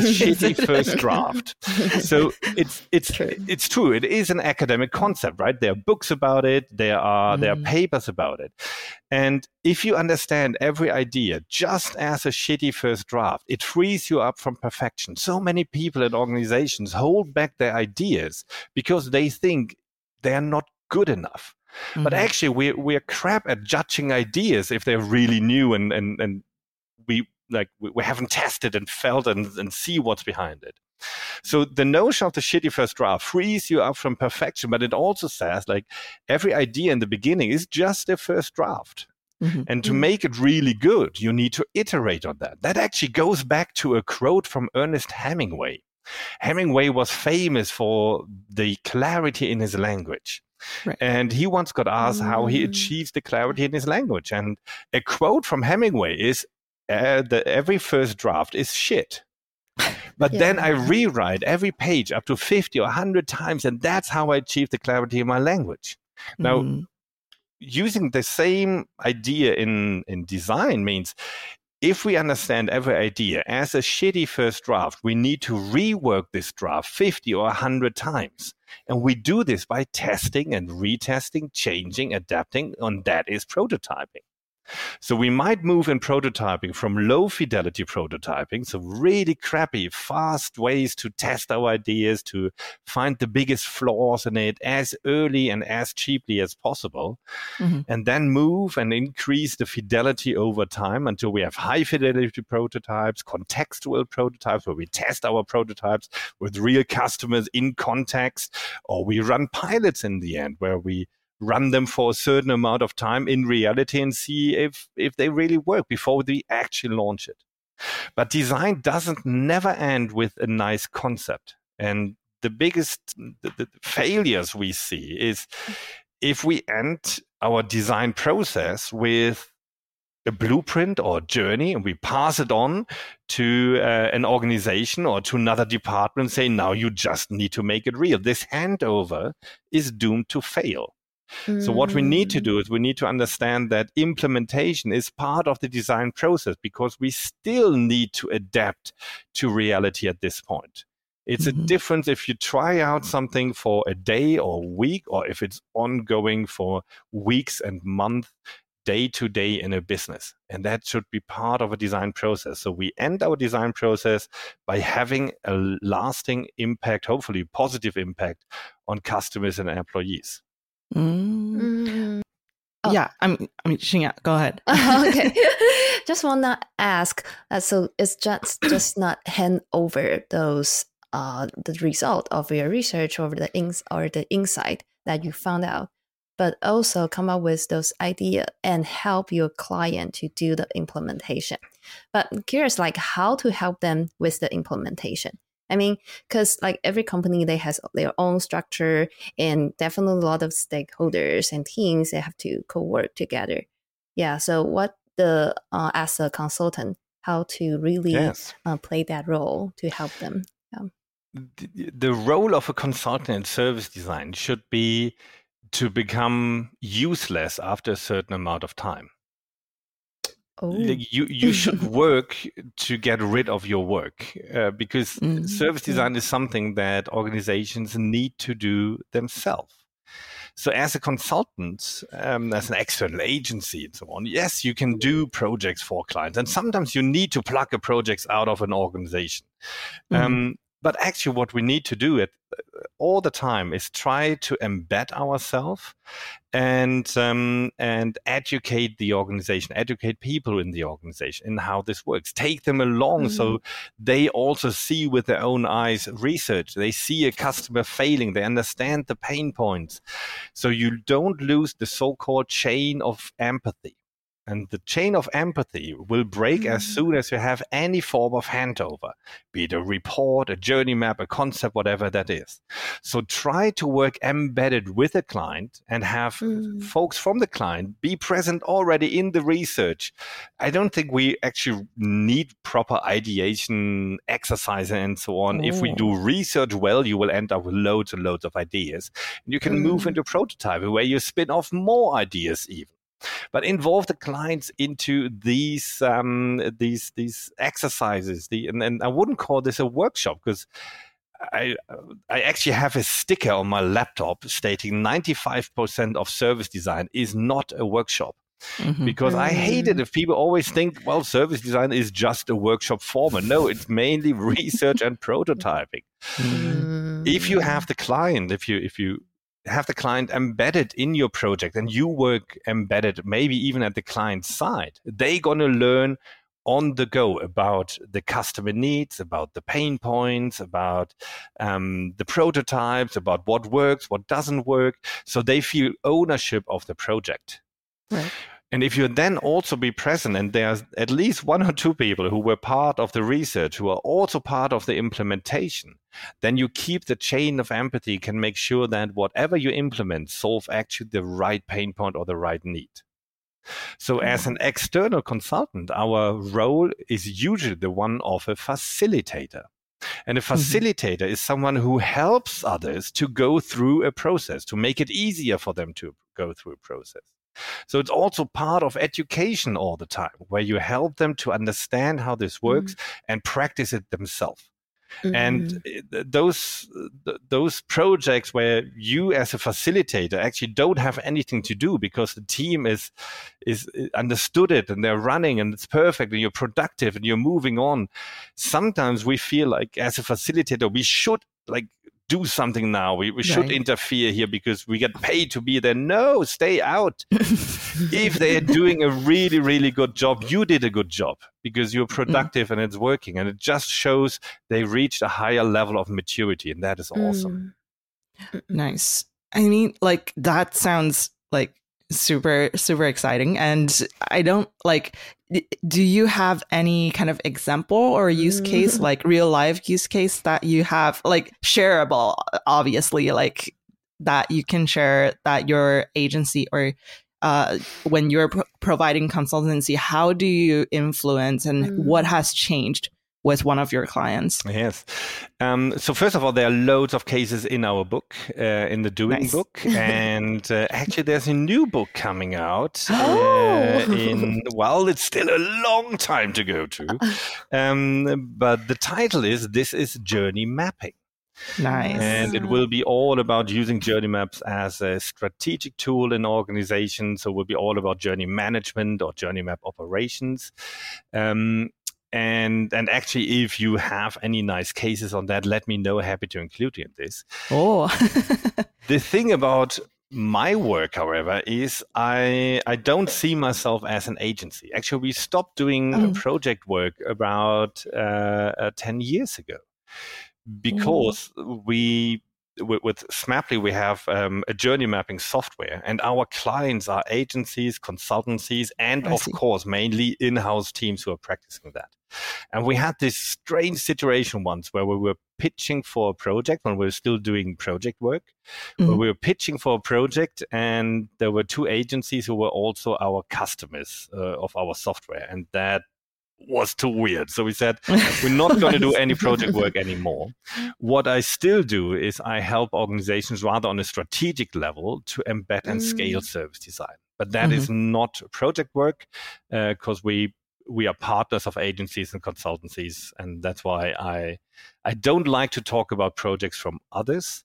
shitty first draft. So it's it's True. it's true. It is an academic concept, right? There are books about it. There are there are Mhm. papers about it. And if you understand every idea just as a shitty first draft, it frees you up from perfection. So many people and organizations hold back their ideas because they think they're not good enough. But Mhm. actually, we're we're crap at judging ideas if they're really new and and and like we, we haven't tested and felt and and see what's behind it. So the notion of the shitty first draft frees you up from perfection, but it also says like every idea in the beginning is just a first draft. Mhm. And to Mm. make it really good, you need to iterate on that. That actually goes back to a quote from Ernest Hemingway. Hemingway was famous for the clarity in his language. Right. And he once got asked how he Mm. achieves the clarity in his language. And a quote from Hemingway is uh, the, every first draft is shit. But Yeah. then I rewrite every page up to 50 or 100 times, and that's how I achieve the clarity of my language. Now, Mhm. using the same idea in, in design means if we understand every idea as a shitty first draft, we need to rework this draft 50 or 100 times. And we do this by testing and retesting, changing, adapting, and that is prototyping. So we might move in prototyping from low fidelity prototyping, so really crappy, fast ways to test our ideas, to find the biggest flaws in it as early and as cheaply as possible, Mhm. and then move and increase the fidelity over time until we have high fidelity prototypes, contextual prototypes where we test our prototypes with real customers in context, or we run pilots in the end where we run them for a certain amount of time in reality and see if if they really work before we actually launch it. But design doesn't never end with a nice concept. And the biggest the, the failures we see is if we end our design process with a blueprint or a journey and we pass it on to uh, an organization or to another department say now you just need to make it real this handover is doomed to fail so what we need to Mm. do is we need to understand that implementation is part of the design process because we still need to adapt to reality at this point. It's a Mhm. difference if you try out something for a day or a week or if it's ongoing for weeks and months day to day in a business. And that should be part of a design process. So we end our design process by having a lasting impact, hopefully positive impact on customers and employees. Mm. Mm. Oh. Yeah, I'm. I mean, Shinya, go ahead. okay. just wanna ask. Uh, so it's just just not hand over those uh the result of your research or the ins or the insight that you found out, but also come up with those idea and help your client to do the implementation. But I'm curious, like how to help them with the implementation. I mean, because like every company, they has their own structure and definitely a lot of stakeholders and teams that have to co-work together. Yeah. So what the uh, as a consultant, how to really Yes. uh, play that role to help them. the the role of a consultant in service design should be to become useless after a certain amount of time. Oh, Like, You you should work to get rid of your work uh, because Mm, service design is something that organizations need to do themselves. So, as a consultant, um, as an external agency and so on, yes, you can do projects for clients, and sometimes you need to plug a projects out of an organization. Mhm. Um, but actually, what we need to do it uh, all the time is try to embed ourselves and um, and educate the organization, educate people in the organization in how this works. Take them along so they also see with their own eyes research. They see a customer failing. They understand the pain points. So you don't lose the so-called chain of empathy. And the chain of empathy will break as Mhm. soon as you have any form of handover, be it a report, a journey map, a concept, whatever that is. So try to work embedded with a client and have Mm. folks from the client be present already in the research. I don't think we actually need proper ideation exercise and so on. If we Oh. do research well, you will end up with loads and loads of ideas. And you can move Mm. into prototyping where you spin off more ideas even but involve the clients into these um, these these exercises. The and, and I wouldn't call this a workshop because. I I actually have a sticker on my laptop stating 95% of service design is not a workshop Mhm. because I hate it Mm. if people always think well service design is just a workshop format. No, it's mainly research and prototyping Mm. if you have the client if you if you have the client embedded in your project and you work embedded maybe even at the client side they're going to learn on the go about the customer needs about the pain points about um, the prototypes about what works what doesn't work so they feel ownership of the project Right. And if you then also be present, and there's at least one or two people who were part of the research, who are also part of the implementation, then you keep the chain of empathy, can make sure that whatever you implement solve actually the right pain point or the right need. So, as an external consultant, our role is usually the one of a facilitator. And a facilitator mm-hmm. is someone who helps others to go through a process, to make it easier for them to go through a process. So it's also part of education all the time, where you help them to understand how this works mm-hmm. and practice it themselves. Mm-hmm. And those those projects where you as a facilitator actually don't have anything to do because the team is is understood it and they're running and it's perfect and you're productive and you're moving on. Sometimes we feel like as a facilitator we should like do something now. We, we should right. interfere here because we get paid to be there. No, stay out. if they're doing a really, really good job, you did a good job because you're productive mm. and it's working. And it just shows they reached a higher level of maturity. And that is awesome. Mm. Nice. I mean, like, that sounds like super super exciting and i don't like do you have any kind of example or use case mm. like real life use case that you have like shareable obviously like that you can share that your agency or uh, when you're pro- providing consultancy how do you influence and mm. what has changed with one of your clients? Yes. Um, so first of all, there are loads of cases in our book, uh, in the Doing nice. book, and uh, actually, there's a new book coming out. Oh. Uh, in well, it's still a long time to go to, um, but the title is "This is Journey Mapping." Nice. And it will be all about using journey maps as a strategic tool in organizations. So it will be all about journey management or journey map operations. Um, and and actually if you have any nice cases on that let me know happy to include you in this oh the thing about my work however is i i don't see myself as an agency actually we stopped doing mm. project work about uh, uh, 10 years ago because mm. we with, with Smaply, we have um, a journey mapping software, and our clients are agencies, consultancies, and I of see. course, mainly in house teams who are practicing that. And we had this strange situation once where we were pitching for a project when we were still doing project work. Mm-hmm. We were pitching for a project, and there were two agencies who were also our customers uh, of our software, and that was too weird. So we said, we're not going to do any project work anymore. What I still do is I help organizations rather on a strategic level to embed and scale mm. service design. But that mm-hmm. is not project work because uh, we we are partners of agencies and consultancies, and that's why I I don't like to talk about projects from others.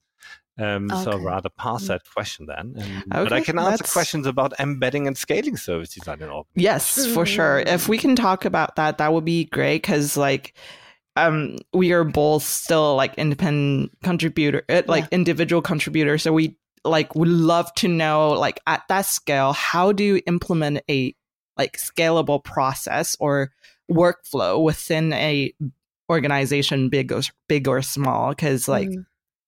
Um, okay. So rather pass mm. that question then. And, okay, but I can answer that's... questions about embedding and scaling service design in organizations. Yes, for sure. If we can talk about that, that would be great because like um we are both still like independent contributor uh, like yeah. individual contributors so we like would love to know like at that scale how do you implement a like scalable process or workflow within a organization big or big or small because like mm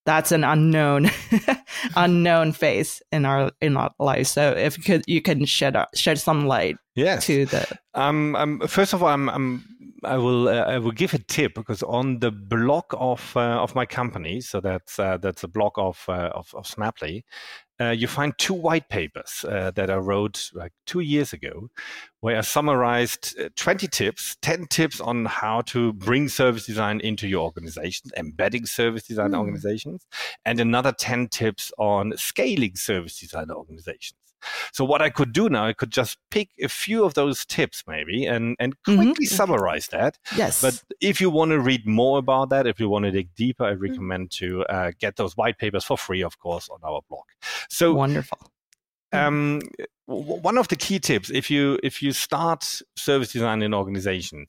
that's an unknown unknown phase in our in our life. So if you could you can shed shed some light yes. to the um, um first of all I'm, I'm I will uh, I will give a tip because on the blog of uh, of my company, so that's uh, that's a blog of uh, of, of Smaply, uh, you find two white papers uh, that I wrote like two years ago, where I summarized uh, 20 tips, 10 tips on how to bring service design into your organization, embedding service design mm. organizations, and another 10 tips on scaling service design organizations. So what I could do now, I could just pick a few of those tips maybe and, and mm-hmm. quickly mm-hmm. summarize that. Yes. But if you want to read more about that, if you want to dig deeper, I mm-hmm. recommend mm-hmm. to uh, get those white papers for free, of course, on our blog. So wonderful. Um, one of the key tips, if you if you start service design in an organization,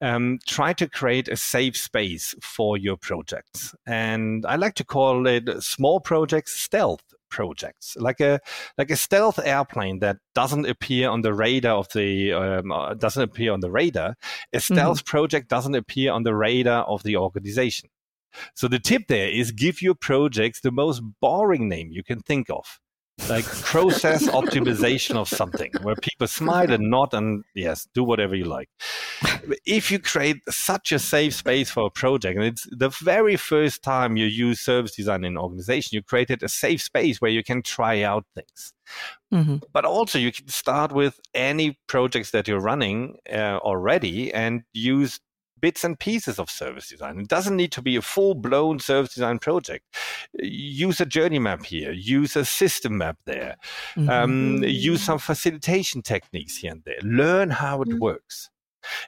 um, try to create a safe space for your projects. And I like to call it small projects stealth projects, like a like a stealth airplane that doesn't appear on the radar of the um, uh, doesn't appear on the radar. A stealth mm-hmm. project doesn't appear on the radar of the organization. So the tip there is give your projects the most boring name you can think of. Like process optimization of something where people smile and nod and yes do whatever you like if you create such a safe space for a project and it's the very first time you use service design in an organization you created a safe space where you can try out things mm-hmm. but also you can start with any projects that you're running uh, already and use bits and pieces of service design. It doesn't need to be a full blown service design project. Use a journey map here, use a system map there, mm-hmm. um, use some facilitation techniques here and there. Learn how it mm-hmm. works.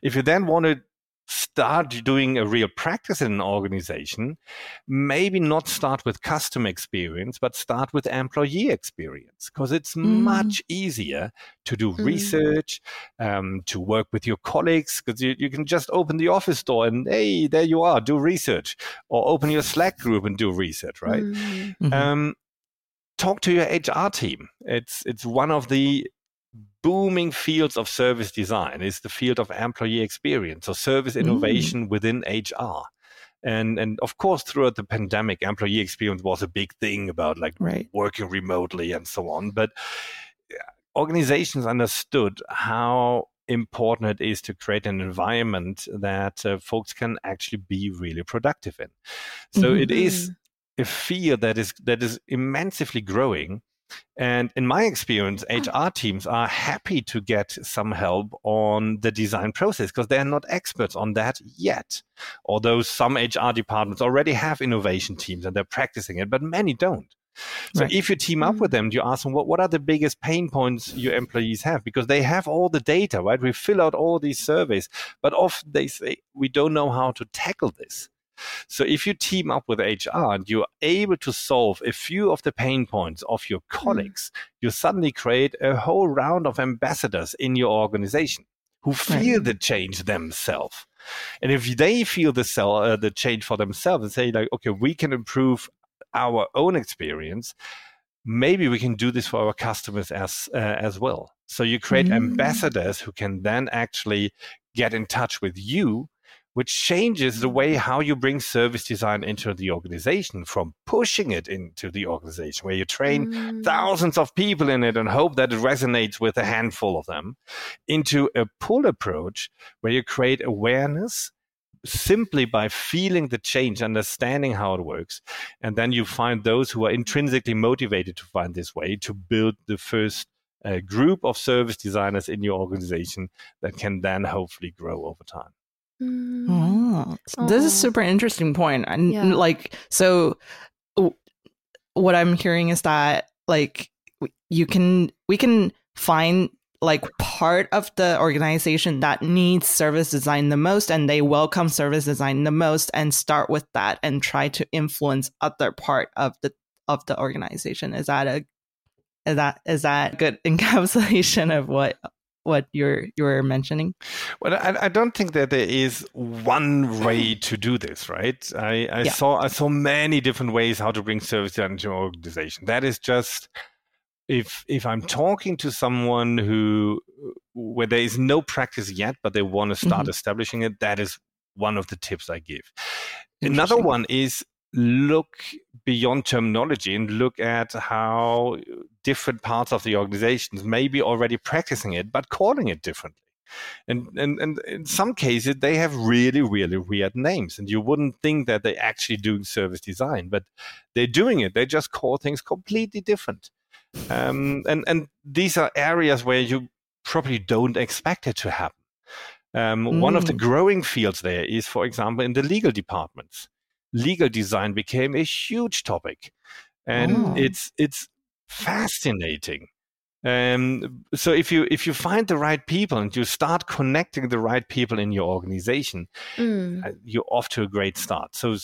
If you then want to start doing a real practice in an organization, maybe not start with customer experience, but start with employee experience because it's mm. much easier to do mm. research, um, to work with your colleagues because you, you can just open the office door and hey, there you are, do research, or open your Slack group and do research, right? Mm. Mm-hmm. Um, talk to your HR team. It's it's one of the booming fields of service design is the field of employee experience or service mm. innovation mm. within HR. And and of course, throughout the pandemic, employee experience was a big thing about like right. working remotely and so on. But organizations understood how important it is to create an environment that uh, folks can actually be really productive in. So mm-hmm. it is mm-hmm. a field that is that is immensely growing and in my experience, HR teams are happy to get some help on the design process because they're not experts on that yet. Although some HR departments already have innovation teams and they're practicing it, but many don't. So right. if you team up with mm. them, you ask them what, what are the biggest pain points your employees have because they have all the data, right? We fill out all these surveys, but often they say we don't know how to tackle this. So if you team up with HR and you're able to solve a few of the pain points of your hmm. colleagues, mm. you suddenly create a whole round of ambassadors in your organization who feel right. the change themselves. And if they feel the sell, uh, the change for themselves and say like, okay, we can improve our own experience, maybe we can do this for our customers as uh, as well. So you create mm. ambassadors who can then actually get in touch with you which changes the way how you bring service design into the organization from pushing it into the organization where you train mm. thousands of people in it and hope that it resonates with a handful of them into a pull approach where you create awareness simply by feeling the change, understanding how it works. And then you find those who are intrinsically motivated to find this way to build the first uh, group of service designers in your organization that can then hopefully grow over time. Mm. Oh, this is a super interesting point. And yeah. like, so what I'm hearing is that like you can we can find like part of the organization that needs service design the most and they welcome service design the most and start with that and try to influence other part of the of the organization is that a is that is that good encapsulation of what what you're you're mentioning? Well, I, I don't think that there is one way to do this, right? I, I yeah. saw I saw many different ways how to bring service to an organization. That is just if if I'm talking to someone who where there is no practice yet, but they want to start mm-hmm. establishing it, that is one of the tips I give. Another one is look beyond terminology and look at how different parts of the organizations may be already practicing it, but calling it differently. And, and and in some cases they have really really weird names and you wouldn't think that they're actually doing service design but they're doing it they just call things completely different um, and and these are areas where you probably don't expect it to happen um, mm. one of the mm. growing fields there is for example in the legal departments legal design became a huge topic, and oh. it's it's fascinating. Um, so if you if you find the right people and you start connecting the right people in your organization, mm. uh, you're off to a great start. So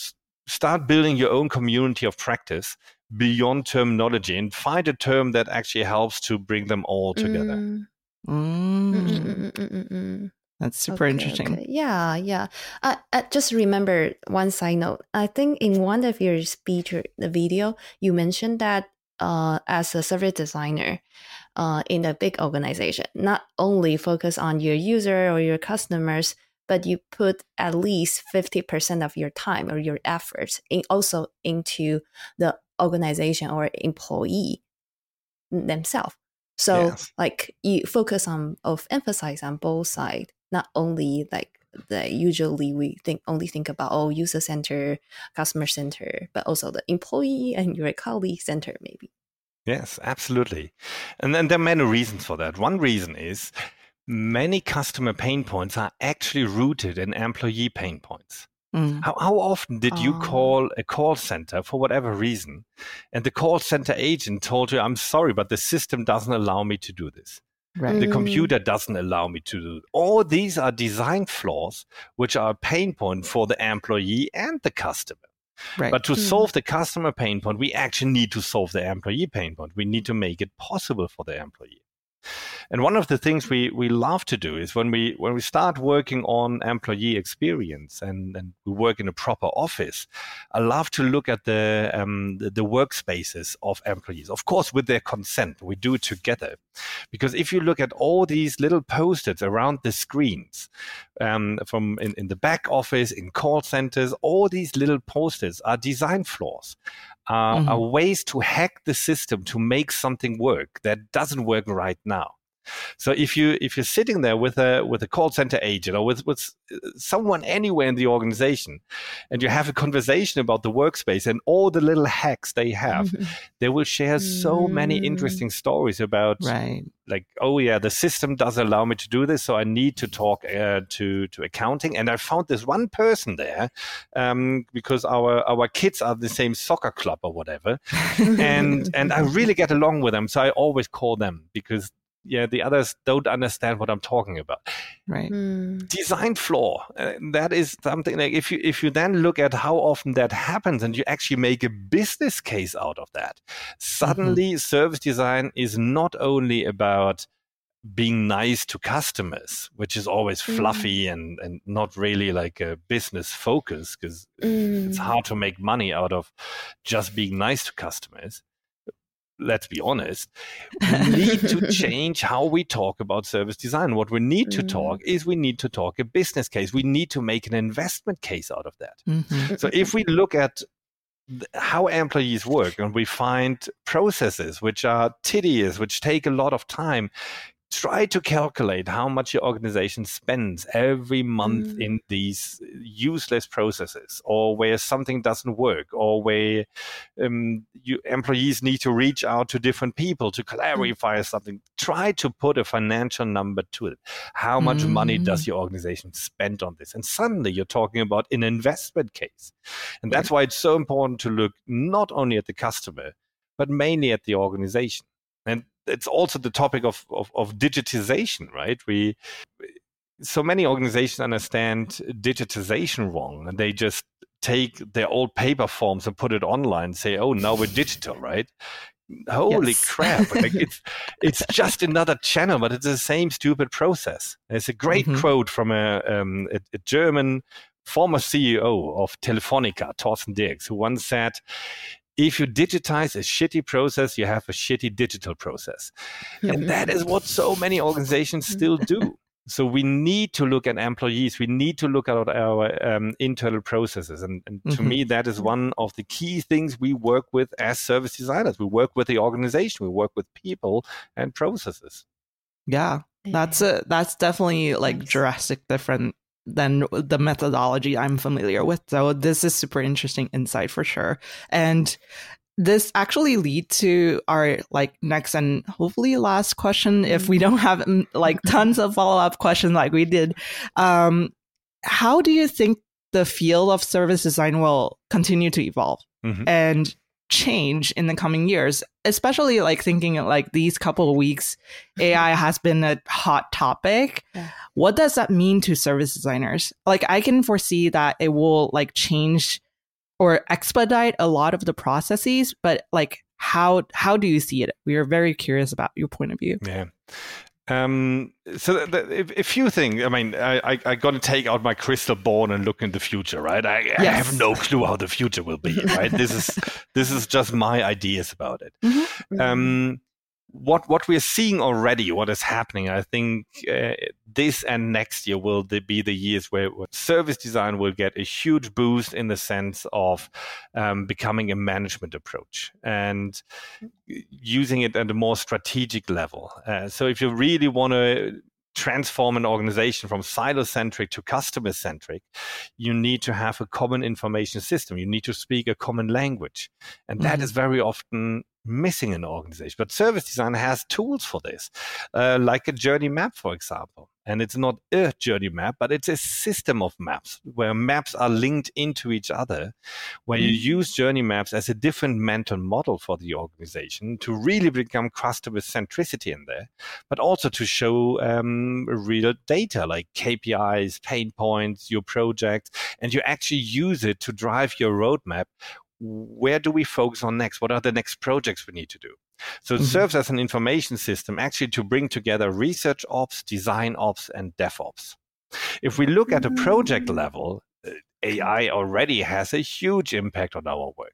start building your own community of practice beyond terminology and find a term that actually helps to bring them all together. Mm. Mm. That's super okay, interesting. Okay. Yeah, yeah. I, I just remember one side note. I think in one of your speech, the video, you mentioned that uh, as a service designer uh, in a big organization, not only focus on your user or your customers, but you put at least 50% of your time or your efforts in also into the organization or employee themselves. So Yes. like you focus on of emphasize on both sides, not only like the usually we think only think about oh user center, customer center, but also the employee and your colleague center maybe. Yes, absolutely. And then there are many reasons for that. One reason is many customer pain points are actually rooted in employee pain points. Mm. How, how often did you Oh. call a call center for whatever reason, and the call center agent told you, I'm sorry, but the system doesn't allow me to do this? Right. The computer doesn't allow me to do All these are design flaws, which are a pain point for the employee and the customer. Right. But to Mm. solve the customer pain point, we actually need to solve the employee pain point. We need to make it possible for the employee. And one of the things we, we love to do is when we when we start working on employee experience and, and we work in a proper office, I love to look at the, um, the the workspaces of employees. Of course, with their consent, we do it together. Because if you look at all these little post-its around the screens, um, from in, in the back office, in call centers, all these little post-its are design flaws, are, Mhm. are ways to hack the system to make something work that doesn't work right now. So if you if you're sitting there with a with a call center agent or with with someone anywhere in the organization, and you have a conversation about the workspace and all the little hacks they have, they will share so many Mm. interesting stories about right. like oh yeah the system does allow me to do this so i need to talk uh, to to accounting and i found this one person there um, because our our kids are the same soccer club or whatever and and i really get along with them so i always call them because yeah the others don't understand what i'm talking about right. Mm. design flaw uh, that is something like if you if you then look at how often that happens and you actually make a business case out of that suddenly service design is not only about being nice to customers which is always Mm. fluffy and and not really like a business focus because it's Mm. hard to make money out of just being nice to customers let's be honest, we need to change how we talk about service design. What we need to Mm. talk is we need to talk a business case. We need to make an investment case out of that. Mhm. So if we look at how employees work and we find processes which are tedious, which take a lot of time, try to calculate how much your organization spends every month Mm. in these useless processes or where something doesn't work or where um, you employees need to reach out to different people to clarify something. Try to put a financial number to it. How much money does your organization spend on this? And suddenly you're talking about an investment case. And that's why it's so important to look not only at the customer but mainly at the organization and it's also the topic of, of, of digitization right we so many organizations understand digitization wrong and they just take their old paper forms and put it online and say oh now we're digital right holy Yes. crap like it's it's just another channel but it's the same stupid process there's a great Mhm. quote from a, um, a, a german former ceo of telefonica thorsten dirks who once said if you digitize a shitty process you have a shitty digital process. And that is what so many organizations still do. So we need to look at employees. We need to look at our um, internal processes. And, and to Mhm. me that is one of the key things we work with as service designers. We work with the organization. We work with people and processes. Yeah, that's a that's definitely like drastic different than the methodology I'm familiar with. So this is super interesting insight for sure. And this actually lead to our like next and hopefully last question if we don't have mm, like tons of follow-up questions like we did um how do you think the field of service design will continue to evolve Mhm. and change in the coming years especially like thinking like these couple of weeks mm-hmm. ai has been a hot topic. Yeah. what does that mean to service designers? Like i can foresee that it will like change or expedite a lot of the processes but like how how do you see it? We are very curious about your point of view. Yeah. Um, so the, the, a few things. I mean, I, I, I got to take out my crystal ball and look in the future, right? I, I have no clue how the future will be, right? this is this is just my ideas about it. Mhm. Um, what what we're seeing already, what is happening, I think uh, this and next year will be the years where, where, service design will get a huge boost in the sense of um, becoming a management approach and using it at a more strategic level. Uh, so if you really want to transform an organization from silo centric to customer centric, you need to have a common information system. You need to speak a common language. And that mm-hmm. is very often missing in an organization. But service design has tools for this, uh, like a journey map, for example. And it's not a journey map, but it's a system of maps where maps are linked into each other, where mm-hmm. you use journey maps as a different mental model for the organization to really become customer centricity in there, but also to show um, real data like KPIs, pain points, your project, and you actually use it to drive your roadmap where do we focus on next? What are the next projects we need to do? So it mm-hmm. serves as an information system actually to bring together research ops, design ops, and DevOps. If we look at a project mm. level, uh, AI already has a huge impact on our work.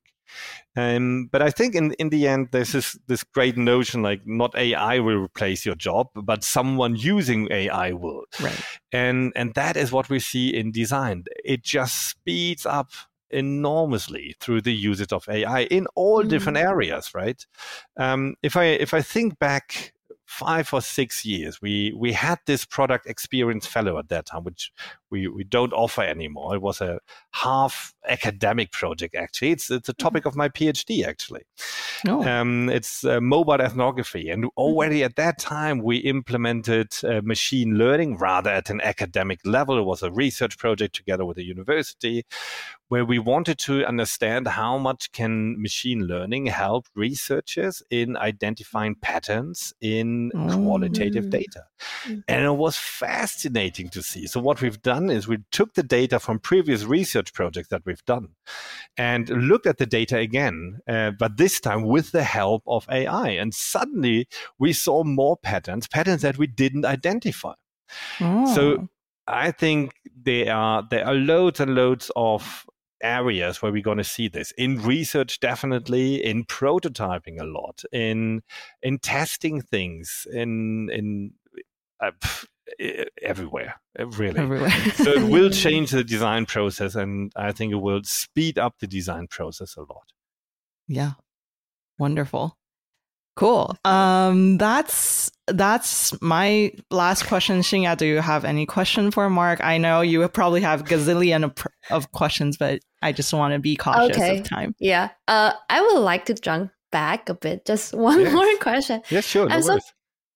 Um, but I think in, in the end, there's this, this great notion like not AI will replace your job, but someone using AI will. Right. And, and that is what we see in design. It just speeds up enormously through the usage of AI in all mm. different areas, right? Um, if I if I think back five or six years, we we had this product ExperienceFellow at that time, which we, we don't offer anymore. It was a half academic project actually. It's it's a mm-hmm. topic of my PhD actually. Oh. Um, it's uh, mobile ethnography, and mm-hmm. already at that time we implemented uh, machine learning rather at an academic level. It was a research project together with a university where we wanted to understand how much can machine learning help researchers in identifying patterns in qualitative mm. data. Mm. And it was fascinating to see. So what we've done is we took the data from previous research projects that we've done and looked at the data again, uh, but this time with the help of AI. And suddenly we saw more patterns, patterns that we didn't identify. Oh. So I think there are there are loads and loads of areas where we're going to see this in research definitely in prototyping a lot in in testing things in in uh, everywhere uh, really everywhere. so it will change the design process and i think it will speed up the design process a lot yeah wonderful Cool. Um, that's that's my last question. Xingya, do you have any question for Marc? I know you probably have gazillion of, of questions, but I just want to be cautious okay. of time. Yeah. Uh, I would like to jump back a bit. Just one yes. more question. Yes, sure. No so,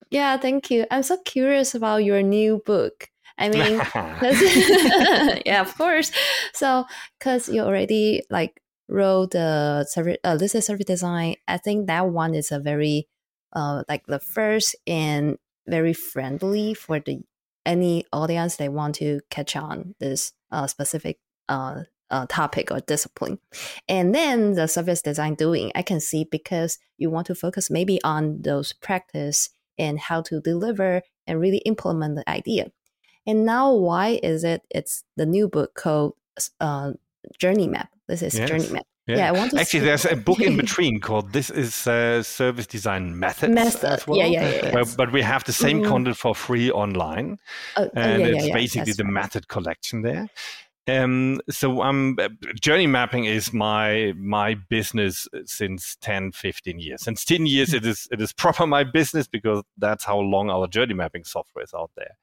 yeah, thank you. I'm so curious about your new book. I mean, yeah, of course. So, because you already like wrote the service, uh, this is service design. I think that one is a very, uh, like the first and very friendly for the any audience they want to catch on this uh, specific uh, uh, topic or discipline. And then the service design doing, I can see because you want to focus maybe on those practice and how to deliver and really implement the idea. And now, why is it? It's the new book called uh, Journey Map. This is yes. Journey Map. Yeah. yeah, I want to actually. See. There's a book in between called "This is uh, Service Design Methods." Method. Well, yeah, yeah, yeah. Where, but we have the same mm-hmm. content for free online, oh, oh and yeah, it's yeah, basically the right. method collection there. Um, so um, journey mapping is my my business since 10, 15 years. Since 10 years, it is it is proper my business because that's how long our journey mapping software is out there.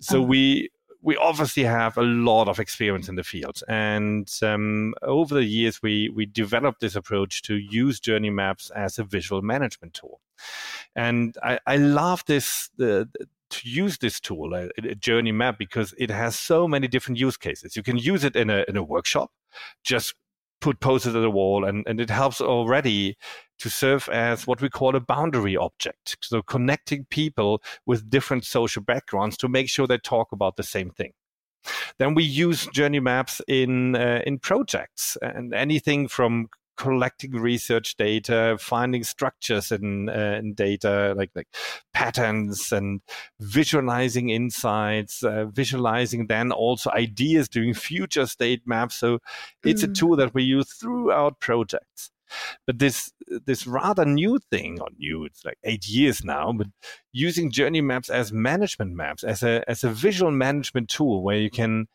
So oh. we we obviously have a lot of experience in the field, and um, over the years, we we developed this approach to use journey maps as a visual management tool. And I, I love this the, to use this tool, a, a, journey map, because it has so many different use cases. You can use it in a in a workshop, just put posters on the wall, and, and it helps already to serve as what we call a boundary object. So connecting people with different social backgrounds to make sure they talk about the same thing. Then we use journey maps in uh, in projects and anything from collecting research data, finding structures in, uh, in data like like patterns, and visualizing insights, uh, visualizing then also ideas, doing future state maps. So it's mm. a tool that we use throughout projects. But this this rather new thing, or new, it's like eight years now, but using journey maps as management maps, as a as a visual management tool where you can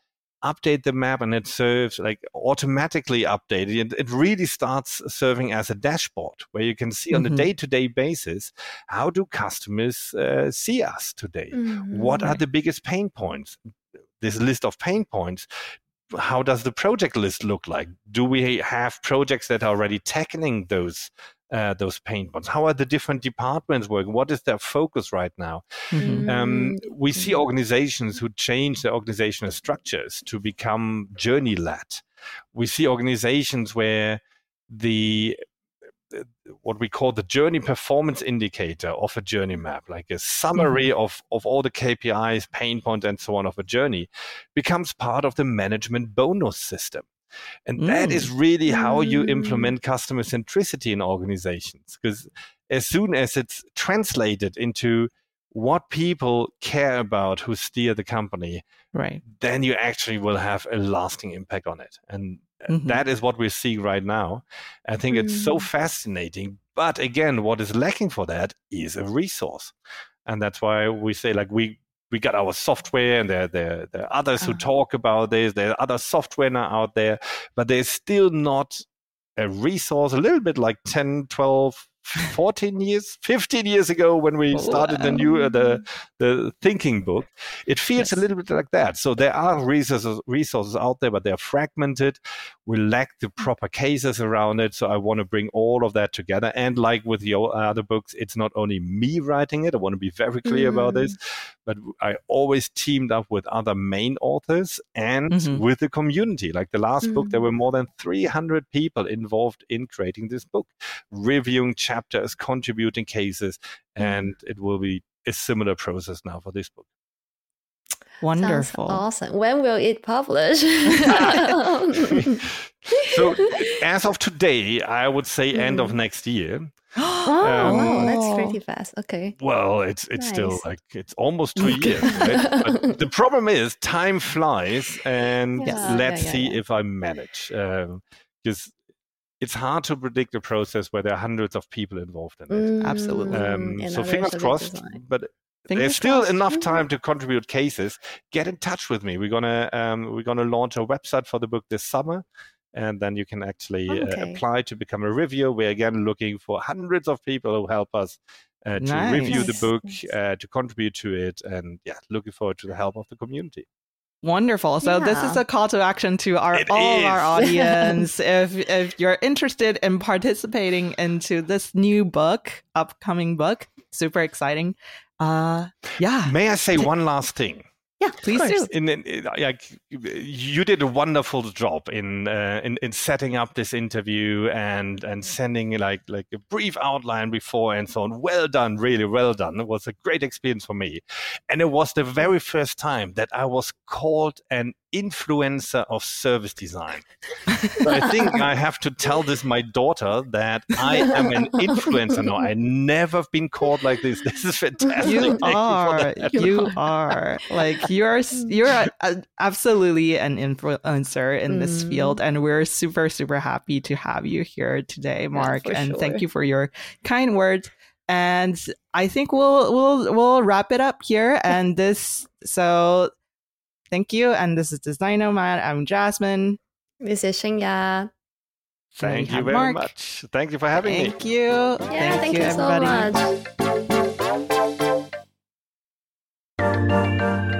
update the map and it serves like automatically updated. It, it really starts serving as a dashboard where you can see mm-hmm. on a mm-hmm. day to day basis how do customers uh, see us today? Mm-hmm. What are the biggest pain points? This list of pain points how does the project list look like? Do we have projects that are already tackling those uh, those pain points? How are the different departments working? What is their focus right now? Mm-hmm. Um, we see organizations who change their organizational structures to become journey led. We see organizations where the what we call the journey performance indicator of a journey map, like a summary mm-hmm. of, of all the KPIs, pain points, and so on of a journey, becomes part of the management bonus system. And mm. that is mm. really how you mm. implement customer centricity in organizations. Because as soon as it's translated into what people care about who steer the company, right, then you actually will have a lasting impact on it. And mm-hmm. that is what we're seeing right now. I think mm. it's so mm. fascinating. But again, what is lacking for that is a resource. And that's why we say like we we got our software and there, there, there are others who ah. talk about this. There are other software now out there, but there's still not a resource, a little bit like 10, 12, 14 years 15 years ago when we started the new uh, the the thinking book it feels yes. a little bit like that so there are resources resources out there but they're fragmented we lack the proper cases around it so i want to bring all of that together and like with your other books it's not only me writing it i want to be very clear mm. about this mm. but i always teamed up with other main authors and mm-hmm. with the community like the last mm. book there mm. were more than 300 people involved in creating this book reviewing chapters, contributing cases, mm-hmm. and it will be a similar process now for this book. Wonderful. Sounds awesome. When will it publish? so, as of today, I would say mm. end of mm. next year. oh, um, wow, that's pretty fast. Okay. Well, it's it's nice. still like it's almost two years. Right? But the problem is time flies, and yes. let's yeah, yeah, see yeah. if I manage. Because um, it's hard to predict a process where there are hundreds of people involved in it. Mm, Absolutely. Um, so fingers crossed, but Fingers there's still crossed. enough time to contribute cases. Get in touch with me. We're gonna um, we're gonna launch a website for the book this summer, and then you can actually uh, okay. uh, apply to become a reviewer. We're again looking for hundreds of people who help us uh, to nice. review the book, uh, to contribute to it, and yeah, looking forward to the help of the community. Wonderful. So yeah. this is a call to action to our it all is. of our audience. if if you're interested in participating into this new book, upcoming book, super exciting. Uh yeah. May I say one last thing? Yeah, please do. In, in, in, like you did a wonderful job in, uh, in in setting up this interview and and sending like like a brief outline before and so on. Well done, really well done. It was a great experience for me, and it was the very first time that I was called an influencer of service design. I think I have to tell this my daughter that I am an influencer No, I never been called like this. This is fantastic. You Thank are. You, you are. Like you're you're a, a, absolutely an influencer in mm. this field, and we're super super happy to have you here today, Marc. Yeah, and sure. thank you for your kind words. And I think we'll we'll we'll wrap it up here. And this so Thank you. And this is Design Nomad. I'm Jasmine. This is Shenya. Thank you very Marc. much. Thank you for having thank me. Thank you. Yeah, thank, thank you, you, everybody. so much.